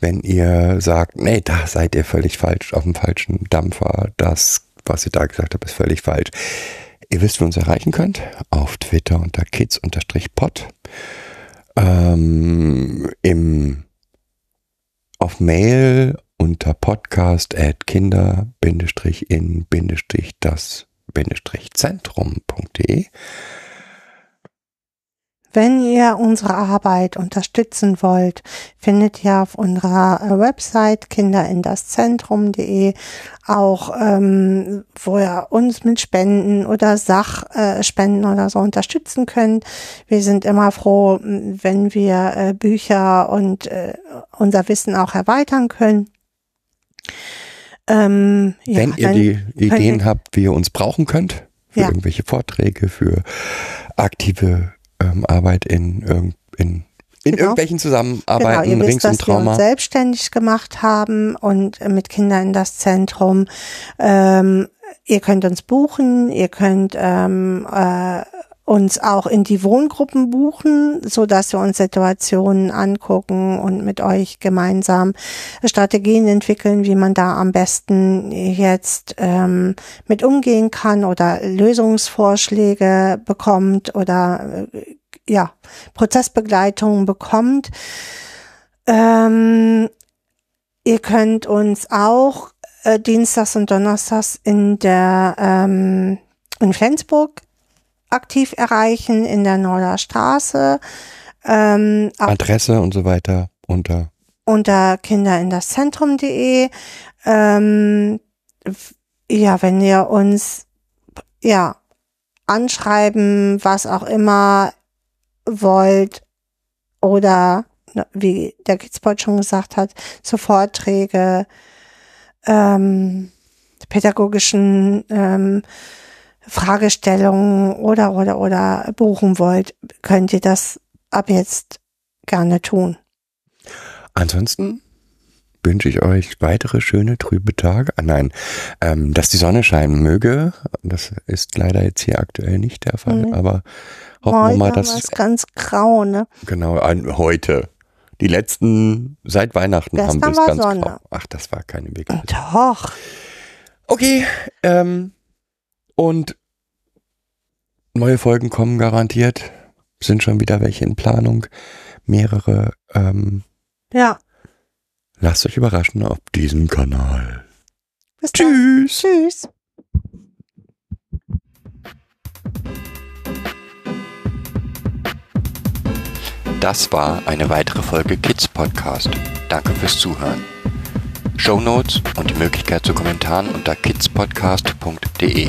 wenn ihr sagt, nee, da seid ihr völlig falsch, auf dem falschen Dampfer, das, was ihr da gesagt habt, ist völlig falsch. Ihr wisst, wie ihr uns erreichen könnt, auf Twitter unter kids-pod, ähm, im, auf Mail unter podcast at kinder-in-das-zentrum.de Wenn ihr unsere Arbeit unterstützen wollt, findet ihr auf unserer äh, Website kinderindaszentrum.de auch, ähm, wo ihr uns mit Spenden oder Sachspenden äh, oder so unterstützen könnt. Wir sind immer froh, wenn wir äh, Bücher und äh, unser Wissen auch erweitern können. Ähm, ja, wenn ihr die Ideen habt, wie ihr uns brauchen könnt, für ja. irgendwelche Vorträge, für aktive ähm, Arbeit in, in, in genau. irgendwelchen Zusammenarbeiten genau, ihr rings wisst, um Trauma. Wir uns selbstständig gemacht haben und mit Kindern in das Zentrum. Ähm, ihr könnt uns buchen, ihr könnt ähm, äh, uns auch in die Wohngruppen buchen, so dass wir uns Situationen angucken und mit euch gemeinsam Strategien entwickeln, wie man da am besten jetzt ähm, mit umgehen kann oder Lösungsvorschläge bekommt oder äh, ja Prozessbegleitung bekommt. Ähm, ihr könnt uns auch äh, Dienstags und Donnerstags in der ähm, in Flensburg aktiv erreichen in der Norder Straße. Ähm, Adresse und so weiter unter unter kinderindasszentrum.de. Ähm, ja, wenn ihr uns ja anschreiben, was auch immer wollt oder wie der Kidsboard schon gesagt hat, so Vorträge, ähm, pädagogischen ähm, Fragestellungen oder oder oder buchen wollt, könnt ihr das ab jetzt gerne tun. Ansonsten wünsche ich euch weitere schöne trübe Tage. Ah, nein, ähm, dass die Sonne scheinen möge. Das ist leider jetzt hier aktuell nicht der Fall, mhm. aber hoffen Heute wir mal, dass es ganz grau, ne? Genau, heute. Die letzten seit Weihnachten Gestern haben wir es ganz Sonne. grau. Ach, das war keine Wege. Doch. Okay, ähm, und neue Folgen kommen garantiert. Sind schon wieder welche in Planung. Mehrere. Ähm, ja. Lasst euch überraschen auf diesem Kanal. Bis Tschüss. Dann. Tschüss. Das war eine weitere Folge Kids Podcast. Danke fürs Zuhören. Show Notes und die Möglichkeit zu Kommentaren unter kidspodcast.de.